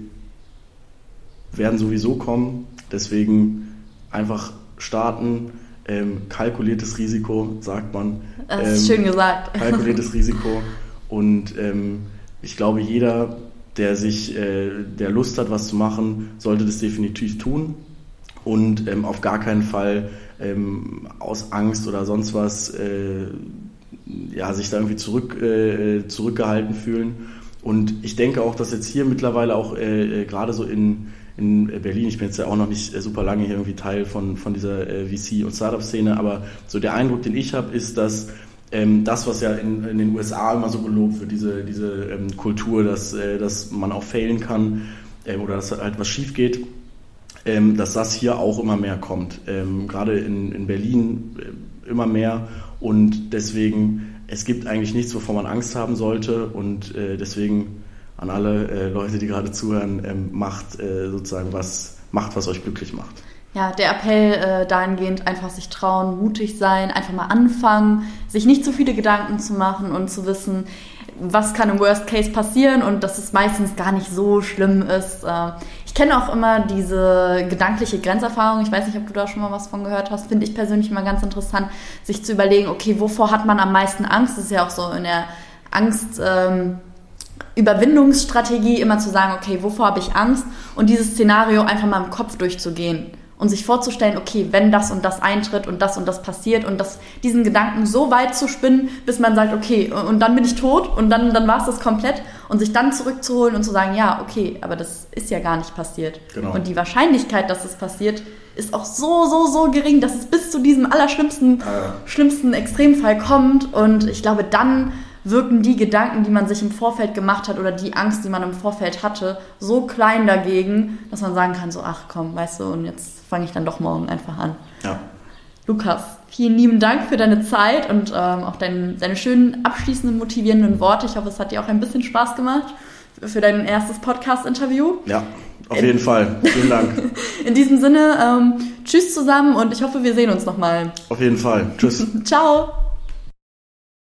werden sowieso kommen. Deswegen einfach starten, ähm, kalkuliertes Risiko, sagt man. Das ist schön gesagt. Kalkuliertes Risiko. Und ähm, ich glaube, jeder, der sich, äh, der Lust hat, was zu machen, sollte das definitiv tun. Und ähm, auf gar keinen Fall ähm, aus Angst oder sonst was äh, ja, sich da irgendwie zurück, äh, zurückgehalten fühlen. Und ich denke auch, dass jetzt hier mittlerweile auch äh, äh gerade so in in Berlin. Ich bin jetzt ja auch noch nicht äh, super lange hier irgendwie Teil von, von dieser äh, VC- und Startup-Szene, aber so der Eindruck, den ich habe, ist, dass ähm, das, was ja in, in, den USA immer so gelobt wird, diese, diese ähm, Kultur, dass, äh, dass man auch failen kann ähm, oder dass halt was schief geht, ähm, dass das hier auch immer mehr kommt. Ähm, gerade in, in Berlin äh, immer mehr und deswegen, es gibt eigentlich nichts, wovor man Angst haben sollte und äh, deswegen an alle äh, Leute, die gerade zuhören, ähm, macht äh, sozusagen was, macht, was euch glücklich macht. Ja, der Appell äh, dahingehend, einfach sich trauen, mutig sein, einfach mal anfangen, sich nicht zu viele Gedanken zu machen und zu wissen, was kann im Worst Case passieren und dass es meistens gar nicht so schlimm ist. Äh, kenne auch immer diese gedankliche Grenzerfahrung. Ich weiß nicht, ob du da schon mal was von gehört hast. Finde ich persönlich immer ganz interessant, sich zu überlegen, okay, wovor hat man am meisten Angst? Das ist ja auch so in der Angst. Ähm, Überwindungsstrategie, immer zu sagen, okay, wovor habe ich Angst? Und dieses Szenario einfach mal im Kopf durchzugehen und sich vorzustellen, okay, wenn das und das eintritt und das und das passiert und das, diesen Gedanken so weit zu spinnen, bis man sagt, okay, und dann bin ich tot und dann, dann war es das komplett und sich dann zurückzuholen und zu sagen, ja, okay, aber das ist ja gar nicht passiert. Genau. Und die Wahrscheinlichkeit, dass es passiert, ist auch so, so, so gering, dass es bis zu diesem allerschlimmsten, ah, schlimmsten Extremfall kommt und ich glaube, dann wirken die Gedanken, die man sich im Vorfeld gemacht hat oder die Angst, die man im Vorfeld hatte, so klein dagegen, dass man sagen kann, so, ach komm, weißt du, und jetzt fange ich dann doch morgen einfach an. Ja. Lukas, vielen lieben Dank für deine Zeit und ähm, auch dein, deine schönen abschließenden, motivierenden Worte. Ich hoffe, es hat dir auch ein bisschen Spaß gemacht für dein erstes Podcast-Interview. Ja, Auf jeden Fall. Vielen Dank. In diesem Sinne, ähm, tschüss zusammen und ich hoffe, wir sehen uns nochmal. Auf jeden Fall. Tschüss. Ciao.